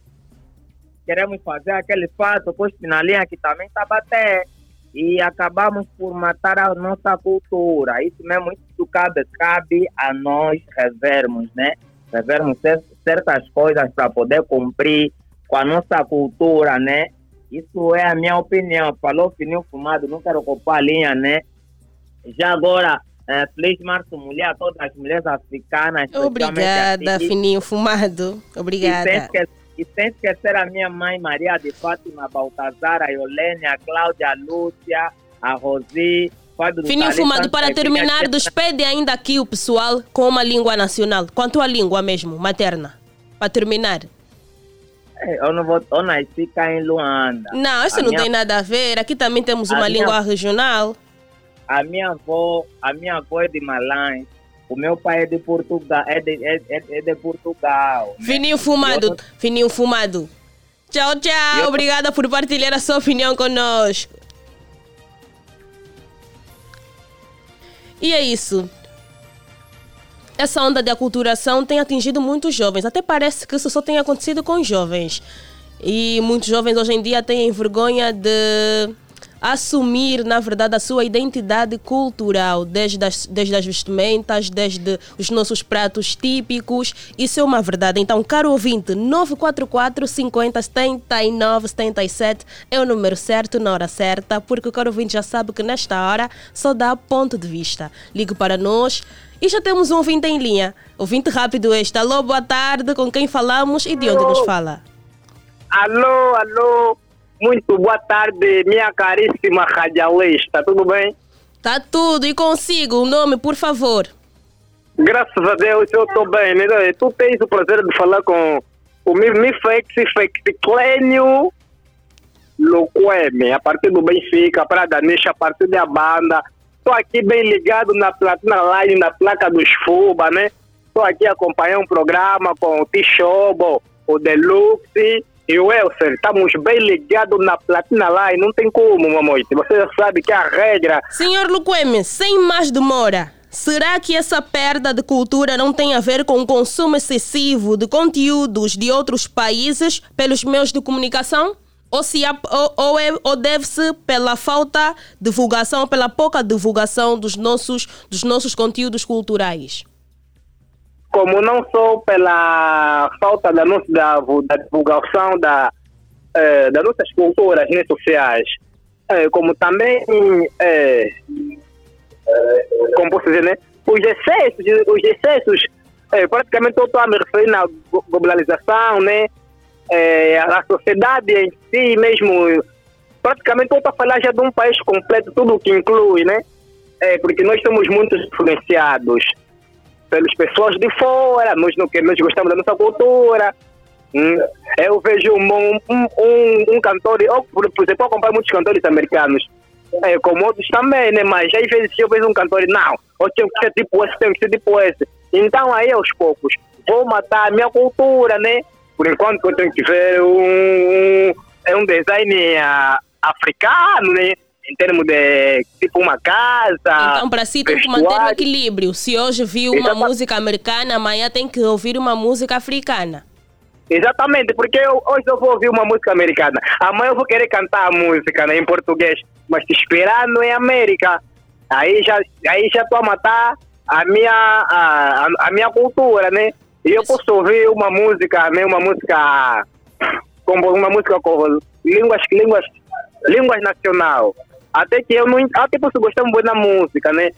Queremos fazer aquele fato, pois na linha que também está bater. E acabamos por matar a nossa cultura. Isso mesmo, isso cabe, cabe a nós revermos, né? Revermos certas coisas para poder cumprir com a nossa cultura, né? Isso é a minha opinião. Falou fininho fumado, não quero ocupar a linha, né? Já agora, é, Feliz Março Mulher todas as mulheres africanas. Obrigada, Fininho Fumado. Obrigada. E sem, esquecer, e sem esquecer a minha mãe Maria de Fátima Baltazar, a Iolene, a Cláudia, a Lúcia, a Rosi. Fininho Fumado, para terminar, despede ainda aqui o pessoal com uma língua nacional. Quanto à língua mesmo, materna. Para terminar. É, eu não vou, eu nasci cá em Luanda. Não, isso a não minha... tem nada a ver. Aqui também temos uma minha... língua regional. A minha avó, a minha avó é de Malães. O meu pai é de Portugal, é de, é, é, é de Portugal. Né? Fininho fumado, não... fininho fumado. Tchau, tchau. Eu... Obrigada por partilhar a sua opinião conosco. E é isso essa onda de aculturação tem atingido muitos jovens. Até parece que isso só tem acontecido com jovens. E muitos jovens hoje em dia têm vergonha de assumir, na verdade, a sua identidade cultural, desde as, desde as vestimentas, desde os nossos pratos típicos. Isso é uma verdade. Então, caro ouvinte, 944 50 79 77 é o número certo na hora certa, porque o caro ouvinte já sabe que nesta hora só dá ponto de vista. Ligue para nós e já temos um ouvinte em linha. Ouvinte rápido este. Alô, boa tarde. Com quem falamos e de onde nos fala? Alô, alô. Muito boa tarde, minha caríssima radialista. Tudo bem? Tá tudo. E consigo? O nome, por favor. Graças a Deus, eu estou bem. Né? Tu tens o prazer de falar com o Mifex Clênio Loqueme, a partir do Benfica, para Danisha, a partir da banda Estou aqui bem ligado na Platina Line, na placa dos FUBA, né? Estou aqui acompanhando um programa com o T-Shobo, o Deluxe e o Elser, estamos bem ligados na platina lá e não tem como, mamoite. Você já sabe que a regra. Senhor Luqueme, sem mais demora, será que essa perda de cultura não tem a ver com o consumo excessivo de conteúdos de outros países pelos meios de comunicação? Ou, se há, ou, ou, é, ou deve-se pela falta de divulgação, pela pouca divulgação dos nossos, dos nossos conteúdos culturais? Como não só pela falta da, nossa, da, da divulgação da, eh, das nossas culturas né, sociais, eh, como também, eh, como posso dizer, né, os excessos, os excessos praticamente eu estou a me referir na globalização, né, a sociedade em si mesmo, praticamente eu estou a falar já de um país completo, tudo que inclui, né, porque nós somos muito influenciados pelas pessoas de fora, nós, não, nós gostamos da nossa cultura. Hum, eu vejo um, um, um, um cantor, ou, por exemplo, eu acompanho muitos cantores americanos, é, como outros também, né? mas às vezes eu vejo um cantor e não, eu tenho que ser tipo esse, tenho que ser tipo esse. Então aí aos poucos, vou matar a minha cultura, né? Por enquanto eu tenho que ver um, um, é um design uh, africano, né? Em termos de tipo uma casa. Então, para si tem que manter o equilíbrio. Se hoje viu uma Exatamente. música americana, amanhã tem que ouvir uma música africana. Exatamente, porque eu, hoje eu vou ouvir uma música americana, amanhã eu vou querer cantar a música né, em português, mas te esperar não é América. Aí já aí já estou a matar a minha a, a, minha cultura, né? E eu posso ouvir uma música, né, uma música como uma música com línguas línguas línguas nacional. Até que eu não. Até posso gostar muito da música, né?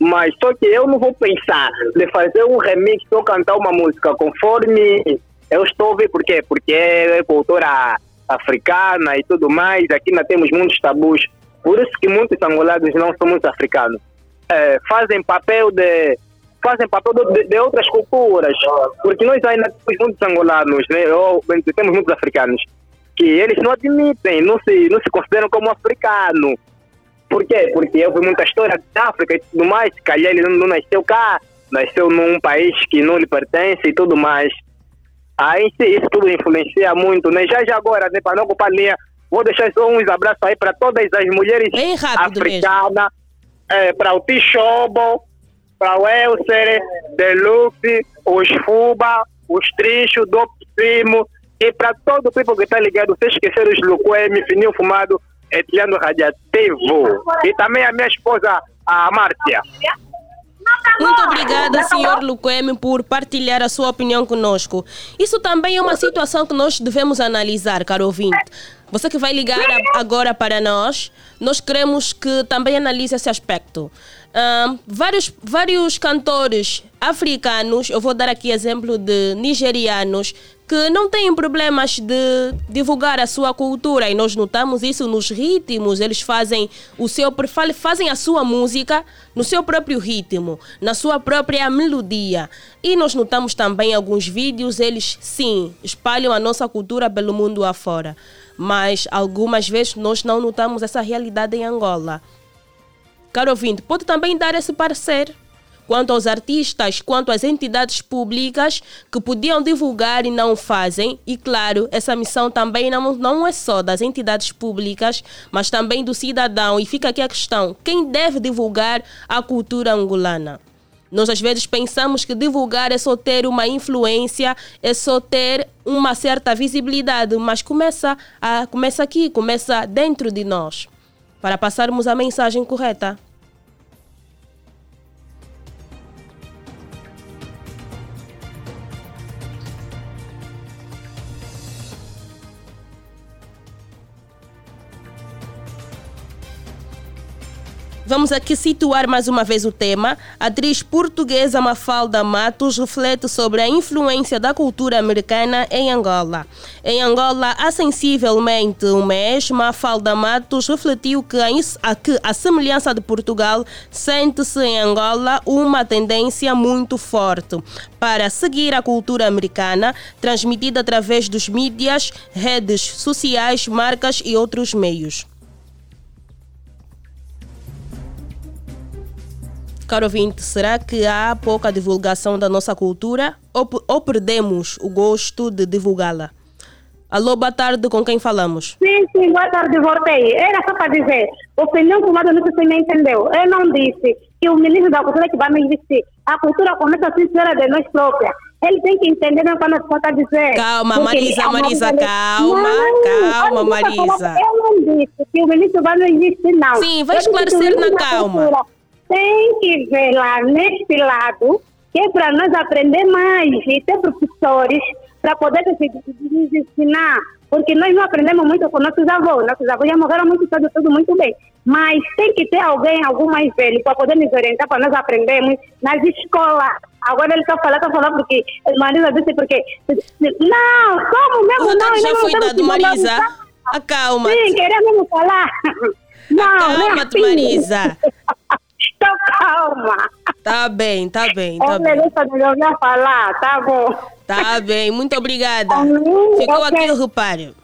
Mas só que eu não vou pensar de fazer um remix ou cantar uma música conforme eu estou vendo. Por quê? Porque é cultura africana e tudo mais. Aqui nós temos muitos tabus. Por isso que muitos angolanos não são muito africanos. É, fazem papel de fazem papel de, de, outras culturas. Porque nós ainda temos muitos angolanos, né? Ou temos muitos africanos que eles não admitem, não se, não se consideram como africano. Por quê? Porque eu vi muita história da África e tudo mais, calhar ele não, não nasceu cá, nasceu num país que não lhe pertence e tudo mais. Aí isso tudo influencia muito, né? Já já agora, né, para não ocupar linha, vou deixar só uns abraços aí para todas as mulheres africanas, é, para o Tishobo, para o Elser, Deluxe, os Fuba, os Trinchos, do Primo, e para todo o povo que está ligado, sem esquecer os Luquemi, Fininho Fumado, Etiano Radiativo. E também a minha esposa, a Márcia. Muito obrigada, senhor Luquemi, por partilhar a sua opinião conosco. Isso também é uma situação que nós devemos analisar, caro ouvinte. Você que vai ligar agora para nós, nós queremos que também analise esse aspecto. Um, vários, vários cantores africanos, eu vou dar aqui exemplo de nigerianos, que não têm problemas de divulgar a sua cultura e nós notamos isso nos ritmos, eles fazem o seu fazem a sua música no seu próprio ritmo, na sua própria melodia. E nós notamos também alguns vídeos, eles sim, espalham a nossa cultura pelo mundo afora. Mas algumas vezes nós não notamos essa realidade em Angola. Caro ouvinte, pode também dar esse parecer quanto aos artistas, quanto às entidades públicas que podiam divulgar e não fazem. E claro, essa missão também não, não é só das entidades públicas, mas também do cidadão. E fica aqui a questão: quem deve divulgar a cultura angolana? Nós às vezes pensamos que divulgar é só ter uma influência, é só ter uma certa visibilidade, mas começa, a, começa aqui, começa dentro de nós, para passarmos a mensagem correta. Vamos aqui situar mais uma vez o tema. A atriz portuguesa Mafalda Matos reflete sobre a influência da cultura americana em Angola. Em Angola, há sensivelmente um mês, Mafalda Matos refletiu que a, que a semelhança de Portugal sente-se em Angola uma tendência muito forte para seguir a cultura americana, transmitida através dos mídias, redes sociais, marcas e outros meios. Caro ouvinte, será que há pouca divulgação da nossa cultura ou, ou perdemos o gosto de divulgá-la? Alô, boa tarde, com quem falamos? Sim, sim, boa tarde, voltei. Era só para dizer, opinião formada não se me entendeu. Eu não disse que o ministro da cultura é que vai me investir. A cultura começa a ser de nós próprias. Ele tem que entender né, quando a pessoa está a dizer. Calma, Marisa, Marisa, calma, não, calma, Marisa. Eu não disse que o ministro vai me investir, não. Sim, vai esclarecer na calma. Tem que ver lá neste lado, que é para nós aprender mais e ter professores para poder nos ensinar. Porque nós não aprendemos muito com nossos avós. Nossos avós já morreram muito cedo, tudo muito bem. Mas tem que ter alguém, algum mais velho, para poder nos orientar, para nós aprendermos nas escolas. Agora ele está falando, está falando porque Marisa disse porque. Não, como mesmo? Não, já não foi dado, Marisa. Acalma. Sim, queremos falar. Não, Acalma-te, não é assim. Marisa. Então calma. Tá bem, tá bem, tá bem. Deixa de falar, tá bom. Tá bem, muito obrigada. Ficou okay. aqui o reparo.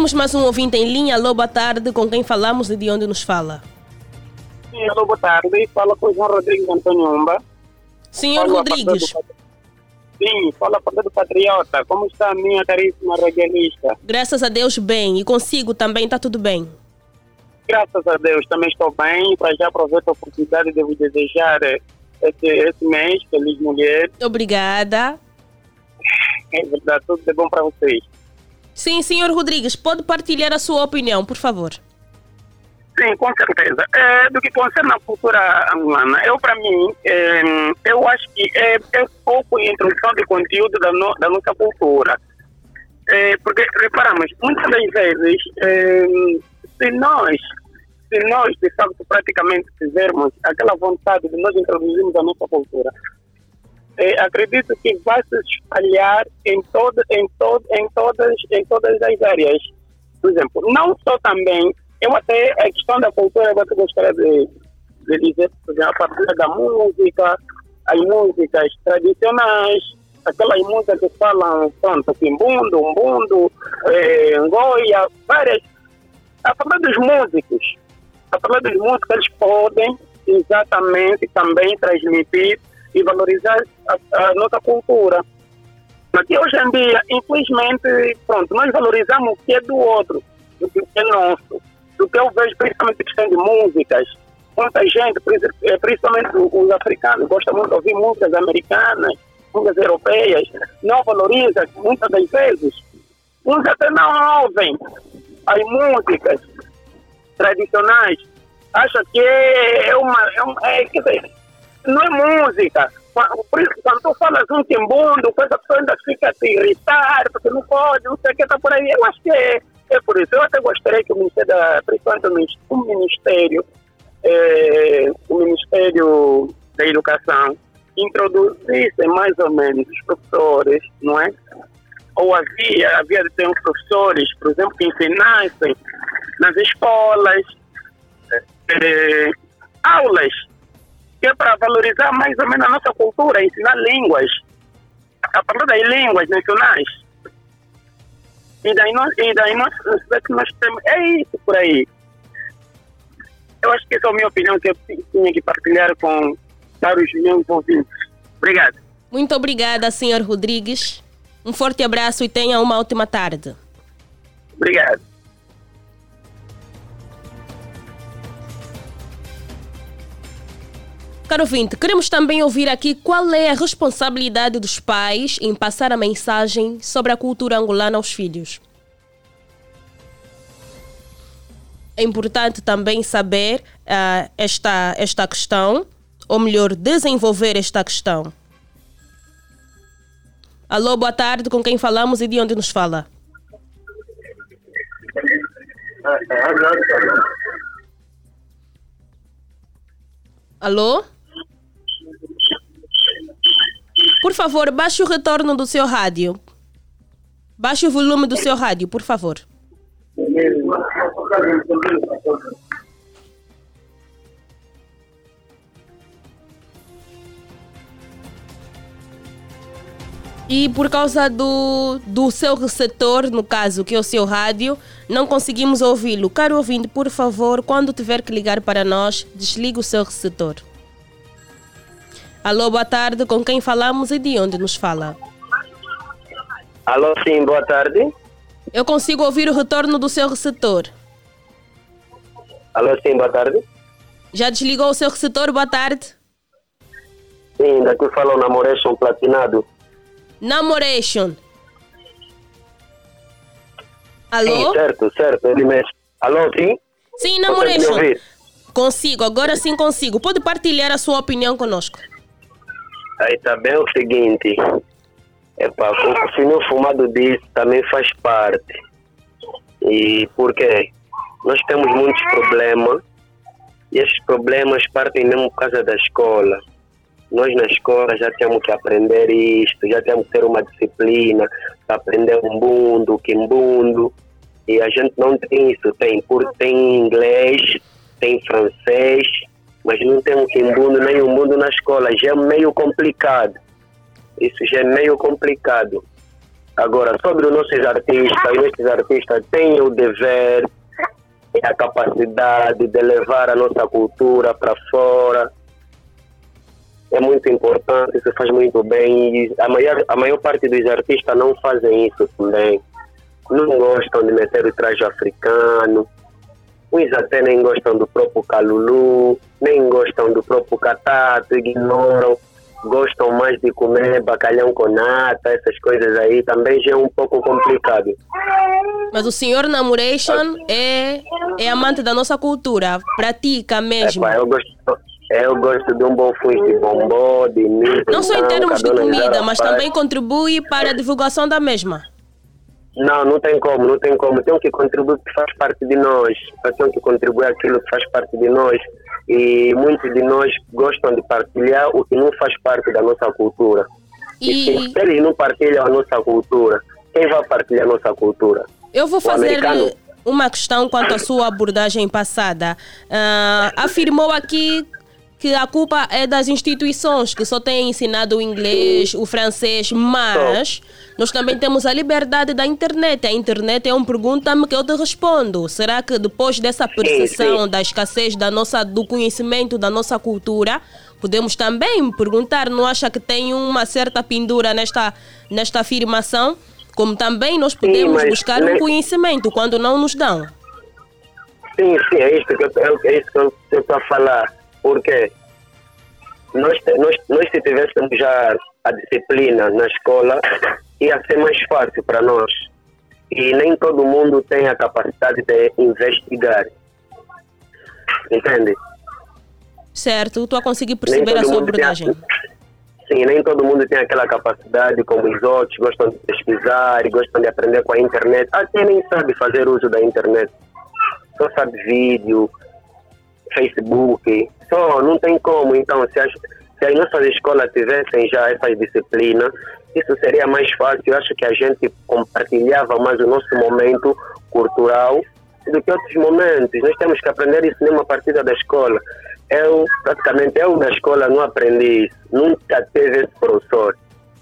Temos mais um ouvinte em linha. Alô, boa tarde. Com quem falamos e de onde nos fala? Sim, alô, boa tarde. Fala com o João Rodrigues Antoniumba. Senhor fala Rodrigues. Sim, fala a parte do Patriota. Como está a minha caríssima radialista? Graças a Deus, bem. E consigo também, está tudo bem? Graças a Deus, também estou bem. Para já aproveito a oportunidade de vos desejar esse, esse mês, Feliz Mulher. Obrigada. É verdade, tudo de bom para vocês. Sim, senhor Rodrigues, pode partilhar a sua opinião, por favor. Sim, com certeza. É, do que concerne a cultura angolana, eu, para mim, é, eu acho que é, é pouco introdução de conteúdo da, no, da nossa cultura. É, porque, reparamos, muitas das vezes, é, se nós, se nós, de facto, praticamente fizermos aquela vontade de nós introduzirmos a nossa cultura, é, acredito que vai se espalhar em, todo, em, todo, em, todas, em todas as áreas. Por exemplo, não só também, eu até a questão da cultura, eu gostaria de, de dizer, por exemplo, a partir da música, as músicas tradicionais, aquelas músicas que falam, pronto, Kimbundo, Umbundo, é, Ngoia, várias. A falar dos músicos, a falar dos músicos, eles podem exatamente também transmitir e valorizar a, a nossa cultura. Porque hoje em dia, infelizmente, pronto, nós valorizamos o que é do outro, do que é nosso. Do que eu vejo, principalmente questão de músicas. Muita gente, eh, principalmente os africanos, gostam muito de ouvir músicas americanas, músicas europeias, não valoriza muitas das vezes. Uns até não ouvem as músicas tradicionais. Acha que é uma. É, uma, é, dizer, não é música. Quando tu falas um timbundo, a pessoa ainda fica a te irritar, porque não pode, não sei o que está por aí. Eu acho que é, é por isso. Eu até gostaria que o Ministério da, principalmente o Ministério, é, o Ministério da Educação, introduzisse mais ou menos os professores, não é? Ou havia, havia de ter uns professores, por exemplo, que ensinassem nas escolas, é, aulas que é para valorizar mais ou menos a nossa cultura, ensinar línguas, a partir das línguas nacionais. E daí nós, e daí nós, nós temos, é isso por aí. Eu acho que essa é a minha opinião que eu tinha que partilhar com os meus ouvintes. Obrigado. Muito obrigada, senhor Rodrigues. Um forte abraço e tenha uma ótima tarde. Obrigado. Caro ouvinte, queremos também ouvir aqui qual é a responsabilidade dos pais em passar a mensagem sobre a cultura angolana aos filhos. É importante também saber uh, esta, esta questão, ou melhor, desenvolver esta questão. Alô, boa tarde, com quem falamos e de onde nos fala? Alô? Por favor, baixe o retorno do seu rádio. Baixe o volume do seu rádio, por favor. E por causa do, do seu receptor, no caso, que é o seu rádio, não conseguimos ouvi-lo. Caro ouvinte, por favor, quando tiver que ligar para nós, desligue o seu receptor. Alô, boa tarde. Com quem falamos e de onde nos fala? Alô, sim, boa tarde. Eu consigo ouvir o retorno do seu receptor. Alô, sim, boa tarde. Já desligou o seu receptor? Boa tarde. Sim, daqui fala o Namoration Platinado. Namoration. Alô? Sim, certo, certo, ele mesmo. Alô, sim? Sim, Namoration. Consigo, agora sim consigo. Pode partilhar a sua opinião conosco. Aí também tá o seguinte, epa, o senhor fumado disso também faz parte. E por quê? Nós temos muitos problemas e esses problemas partem mesmo por causa da escola nós na escola já temos que aprender isto, já temos que ter uma disciplina para aprender um mundo, que mundo. E a gente não tem isso, tem, tem inglês, tem francês, mas não tem um quimbundo nem um mundo na escola. Já é meio complicado. Isso já é meio complicado. Agora, sobre os nossos artistas, nossos artistas têm o dever e a capacidade de levar a nossa cultura para fora é muito importante, isso faz muito bem. E a maior, a maior parte dos artistas não fazem isso também. Não gostam de meter o traje africano. Uns até nem gostam do próprio calulu, nem gostam do próprio catato, ignoram. Gostam mais de comer bacalhau com nata, essas coisas aí. Também já é um pouco complicado. Mas o senhor Namoration é, é amante da nossa cultura, pratica mesmo. É, eu gosto, eu gosto de um bom fundo de bombom, de milho. Não só em termos de comida, mas também contribui para a divulgação da mesma. Não, não tem como, não tem como. Tem que contribuir que faz parte de nós. Tem que contribuir aquilo que faz parte de nós. E muitos de nós gostam de partilhar o que não faz parte da nossa cultura. E, e se eles não partilham a nossa cultura, quem vai partilhar a nossa cultura? Eu vou fazer uma questão quanto à sua abordagem passada. Uh, afirmou aqui que a culpa é das instituições que só têm ensinado o inglês, o francês, mas nós também temos a liberdade da internet. A internet é um pergunta-me que eu te respondo. Será que depois dessa percepção da escassez da nossa, do conhecimento da nossa cultura, podemos também perguntar, não acha que tem uma certa pendura nesta, nesta afirmação? Como também nós podemos sim, buscar um conhecimento quando não nos dão. Sim, sim, é isso que eu, é isso que eu estou a falar porque nós, nós, nós se tivéssemos já a disciplina na escola, ia ser mais fácil para nós. E nem todo mundo tem a capacidade de investigar. Entende? Certo, tu a conseguir perceber a sua abordagem. sim, nem todo mundo tem aquela capacidade como os outros, gostam de pesquisar e gostam de aprender com a internet. Até nem sabe fazer uso da internet. Só sabe vídeo, Facebook, só não tem como. Então, se as, se as nossas escolas tivessem já essas disciplinas, isso seria mais fácil. Eu acho que a gente compartilhava mais o nosso momento cultural do que outros momentos. Nós temos que aprender isso numa partida da escola. Eu, praticamente, eu na escola não aprendi isso. Nunca teve esse professor.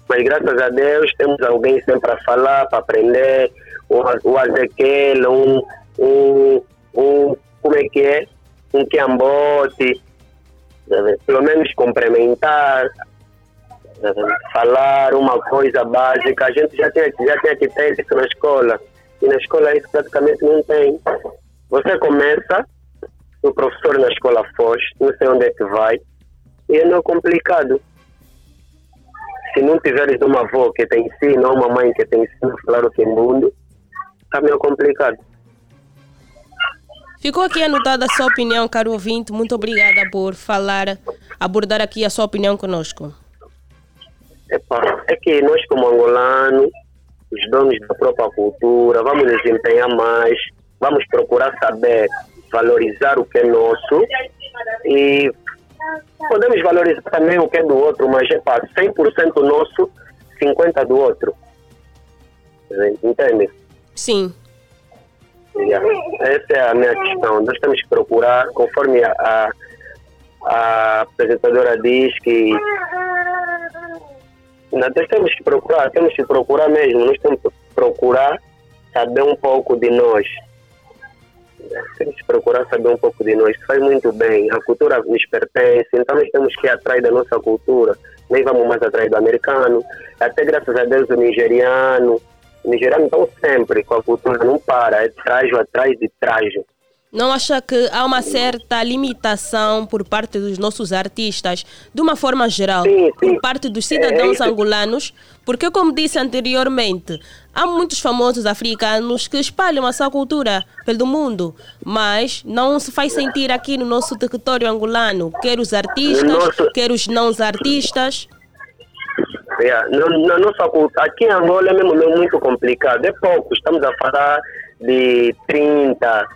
Mas graças a Deus temos alguém sempre a falar, para aprender. O, o um, um, um, como é que é? um quiambote, pelo menos complementar, falar uma coisa básica. A gente já tem, já tem que ter isso na escola. E na escola isso praticamente não tem. Você começa, o professor na escola foge, não sei onde é que vai, e é não complicado. Se não tiveres uma avó que te ensina, ou uma mãe que te ensina a falar o que é mundo, está meio complicado. Ficou aqui anotada a sua opinião, caro ouvinte. Muito obrigada por falar, abordar aqui a sua opinião conosco. Epa, é que nós, como angolanos, os donos da própria cultura, vamos nos empenhar mais, vamos procurar saber valorizar o que é nosso e podemos valorizar também o que é do outro, mas é para 100% nosso, 50% do outro. Entende? Sim. Yeah. Essa é a minha questão. Nós temos que procurar, conforme a, a, apresentadora diz que nós temos que procurar, temos que procurar mesmo, nós temos que procurar saber um pouco de nós. Temos que procurar saber um pouco de nós. Faz muito bem. A cultura nos pertence, então nós temos que ir atrás da nossa cultura. Nem vamos mais atrás do americano. Até graças a Deus o nigeriano. O nigeriano estão sempre com a cultura, não para. É trajo atrás de trajo. Não acha que há uma certa limitação por parte dos nossos artistas, de uma forma geral, sim, sim. por parte dos cidadãos é angolanos? Porque, como disse anteriormente, há muitos famosos africanos que espalham a sua cultura pelo mundo, mas não se faz sentir aqui no nosso território angolano, quer os artistas, quer os não artistas. Yeah. Na, na nossa cultura, aqui em Angola é mesmo muito complicado, é pouco, estamos a falar de 30,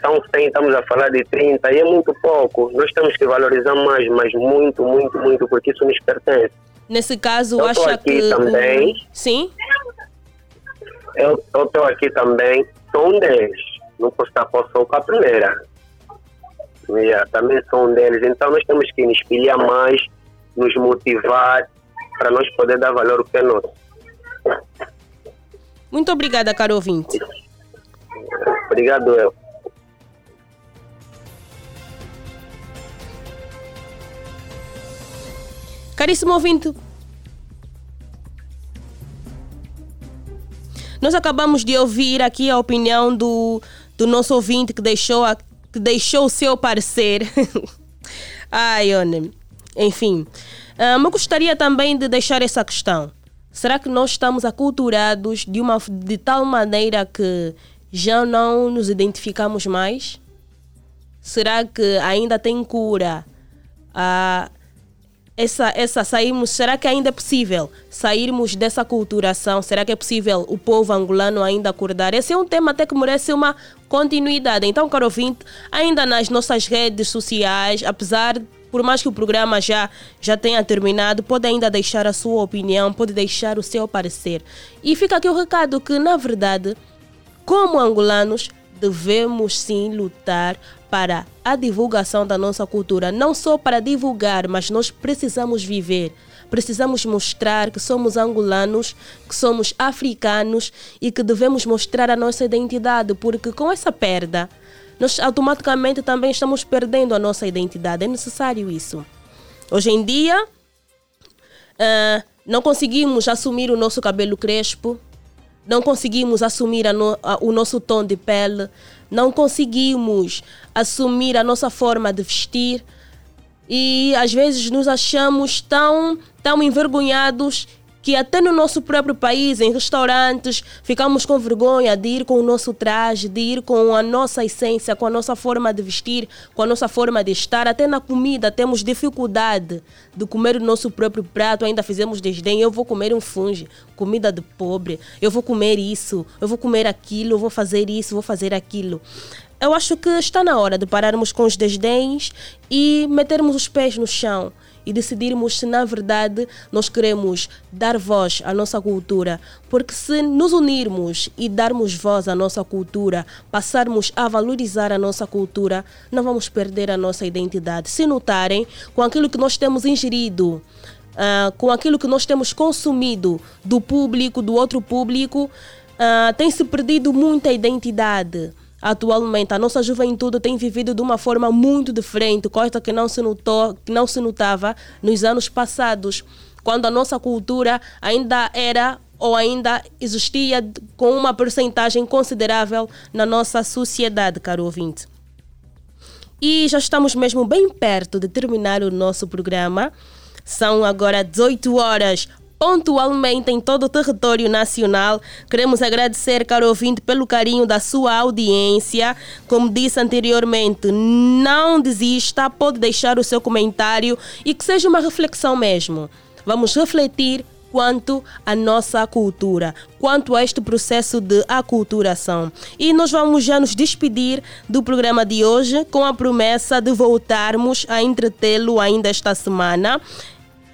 são 100, estamos a falar de 30, e é muito pouco. Nós temos que valorizar mais, mas muito, muito, muito, porque isso nos pertence. Nesse caso, eu acha aqui que. Também. Sim? Eu estou aqui também, sou um deles. Não posso estar só com a primeira. Yeah, também sou um deles. Então nós temos que nos espelhar mais, nos motivar para nós poder dar valor ao que é nosso. Muito obrigada, caro ouvinte. Obrigado, eu. Caríssimo ouvinte, nós acabamos de ouvir aqui a opinião do, do nosso ouvinte que deixou, a, que deixou o seu parecer. Ai, olha. Enfim, um, eu gostaria também de deixar essa questão. Será que nós estamos aculturados de, uma, de tal maneira que já não nos identificamos mais? Será que ainda tem cura a essa, essa sairmos, será que ainda é possível sairmos dessa culturação? Será que é possível o povo angolano ainda acordar? Esse é um tema até que merece uma continuidade. Então, caro ouvinte, ainda nas nossas redes sociais, apesar por mais que o programa já, já tenha terminado, pode ainda deixar a sua opinião, pode deixar o seu parecer. E fica aqui o recado que, na verdade, como angolanos, devemos sim lutar para a divulgação da nossa cultura, não só para divulgar, mas nós precisamos viver. Precisamos mostrar que somos angolanos, que somos africanos e que devemos mostrar a nossa identidade, porque com essa perda, nós automaticamente também estamos perdendo a nossa identidade. É necessário isso. Hoje em dia, uh, não conseguimos assumir o nosso cabelo crespo, não conseguimos assumir no, a, o nosso tom de pele, não conseguimos assumir a nossa forma de vestir e às vezes nos achamos tão, tão envergonhados que até no nosso próprio país, em restaurantes, ficamos com vergonha de ir com o nosso traje, de ir com a nossa essência, com a nossa forma de vestir, com a nossa forma de estar. Até na comida temos dificuldade de comer o nosso próprio prato, ainda fizemos desdém. Eu vou comer um funge, comida de pobre. Eu vou comer isso, eu vou comer aquilo, eu vou fazer isso, vou fazer aquilo eu acho que está na hora de pararmos com os desdéns e metermos os pés no chão e decidirmos se na verdade nós queremos dar voz à nossa cultura. Porque se nos unirmos e darmos voz à nossa cultura, passarmos a valorizar a nossa cultura, não vamos perder a nossa identidade. Se notarem, com aquilo que nós temos ingerido, uh, com aquilo que nós temos consumido do público, do outro público, uh, tem se perdido muita identidade. Atualmente, a nossa juventude tem vivido de uma forma muito diferente, coisa que não se, notou, que não se notava nos anos passados, quando a nossa cultura ainda era ou ainda existia com uma percentagem considerável na nossa sociedade, caro ouvinte. E já estamos mesmo bem perto de terminar o nosso programa. São agora 18 horas pontualmente em todo o território nacional. Queremos agradecer, caro ouvinte, pelo carinho da sua audiência. Como disse anteriormente, não desista, pode deixar o seu comentário e que seja uma reflexão mesmo. Vamos refletir quanto à nossa cultura, quanto a este processo de aculturação. E nós vamos já nos despedir do programa de hoje com a promessa de voltarmos a entretê-lo ainda esta semana.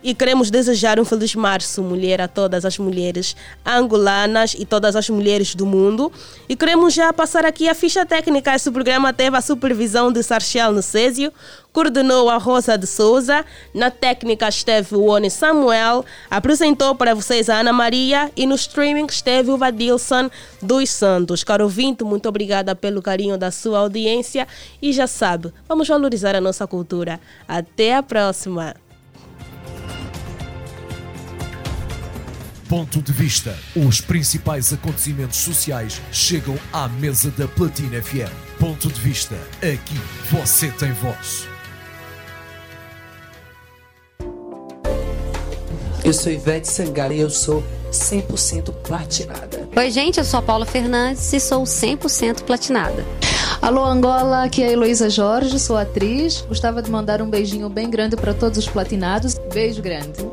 E queremos desejar um feliz março, mulher, a todas as mulheres angolanas e todas as mulheres do mundo. E queremos já passar aqui a ficha técnica. Esse programa teve a supervisão de Sarchel Necésio, coordenou a Rosa de Souza, na técnica esteve o Oni Samuel, apresentou para vocês a Ana Maria e no streaming esteve o Vadilson dos Santos. Caro ouvinte, muito obrigada pelo carinho da sua audiência e já sabe, vamos valorizar a nossa cultura. Até a próxima! Ponto de vista. Os principais acontecimentos sociais chegam à mesa da Platina FM. Ponto de vista. Aqui você tem voz. Eu sou Ivete Sangalo e eu sou 100% platinada. Oi, gente, eu sou a Paula Fernandes e sou 100% platinada. Alô Angola, aqui é a Heloísa Jorge, sou atriz. Gostava de mandar um beijinho bem grande para todos os platinados. Beijo grande.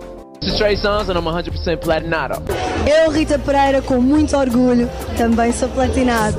Trey Songz and I'm 100% platinado. Eu, Rita Pereira, com muito orgulho, também sou platinado.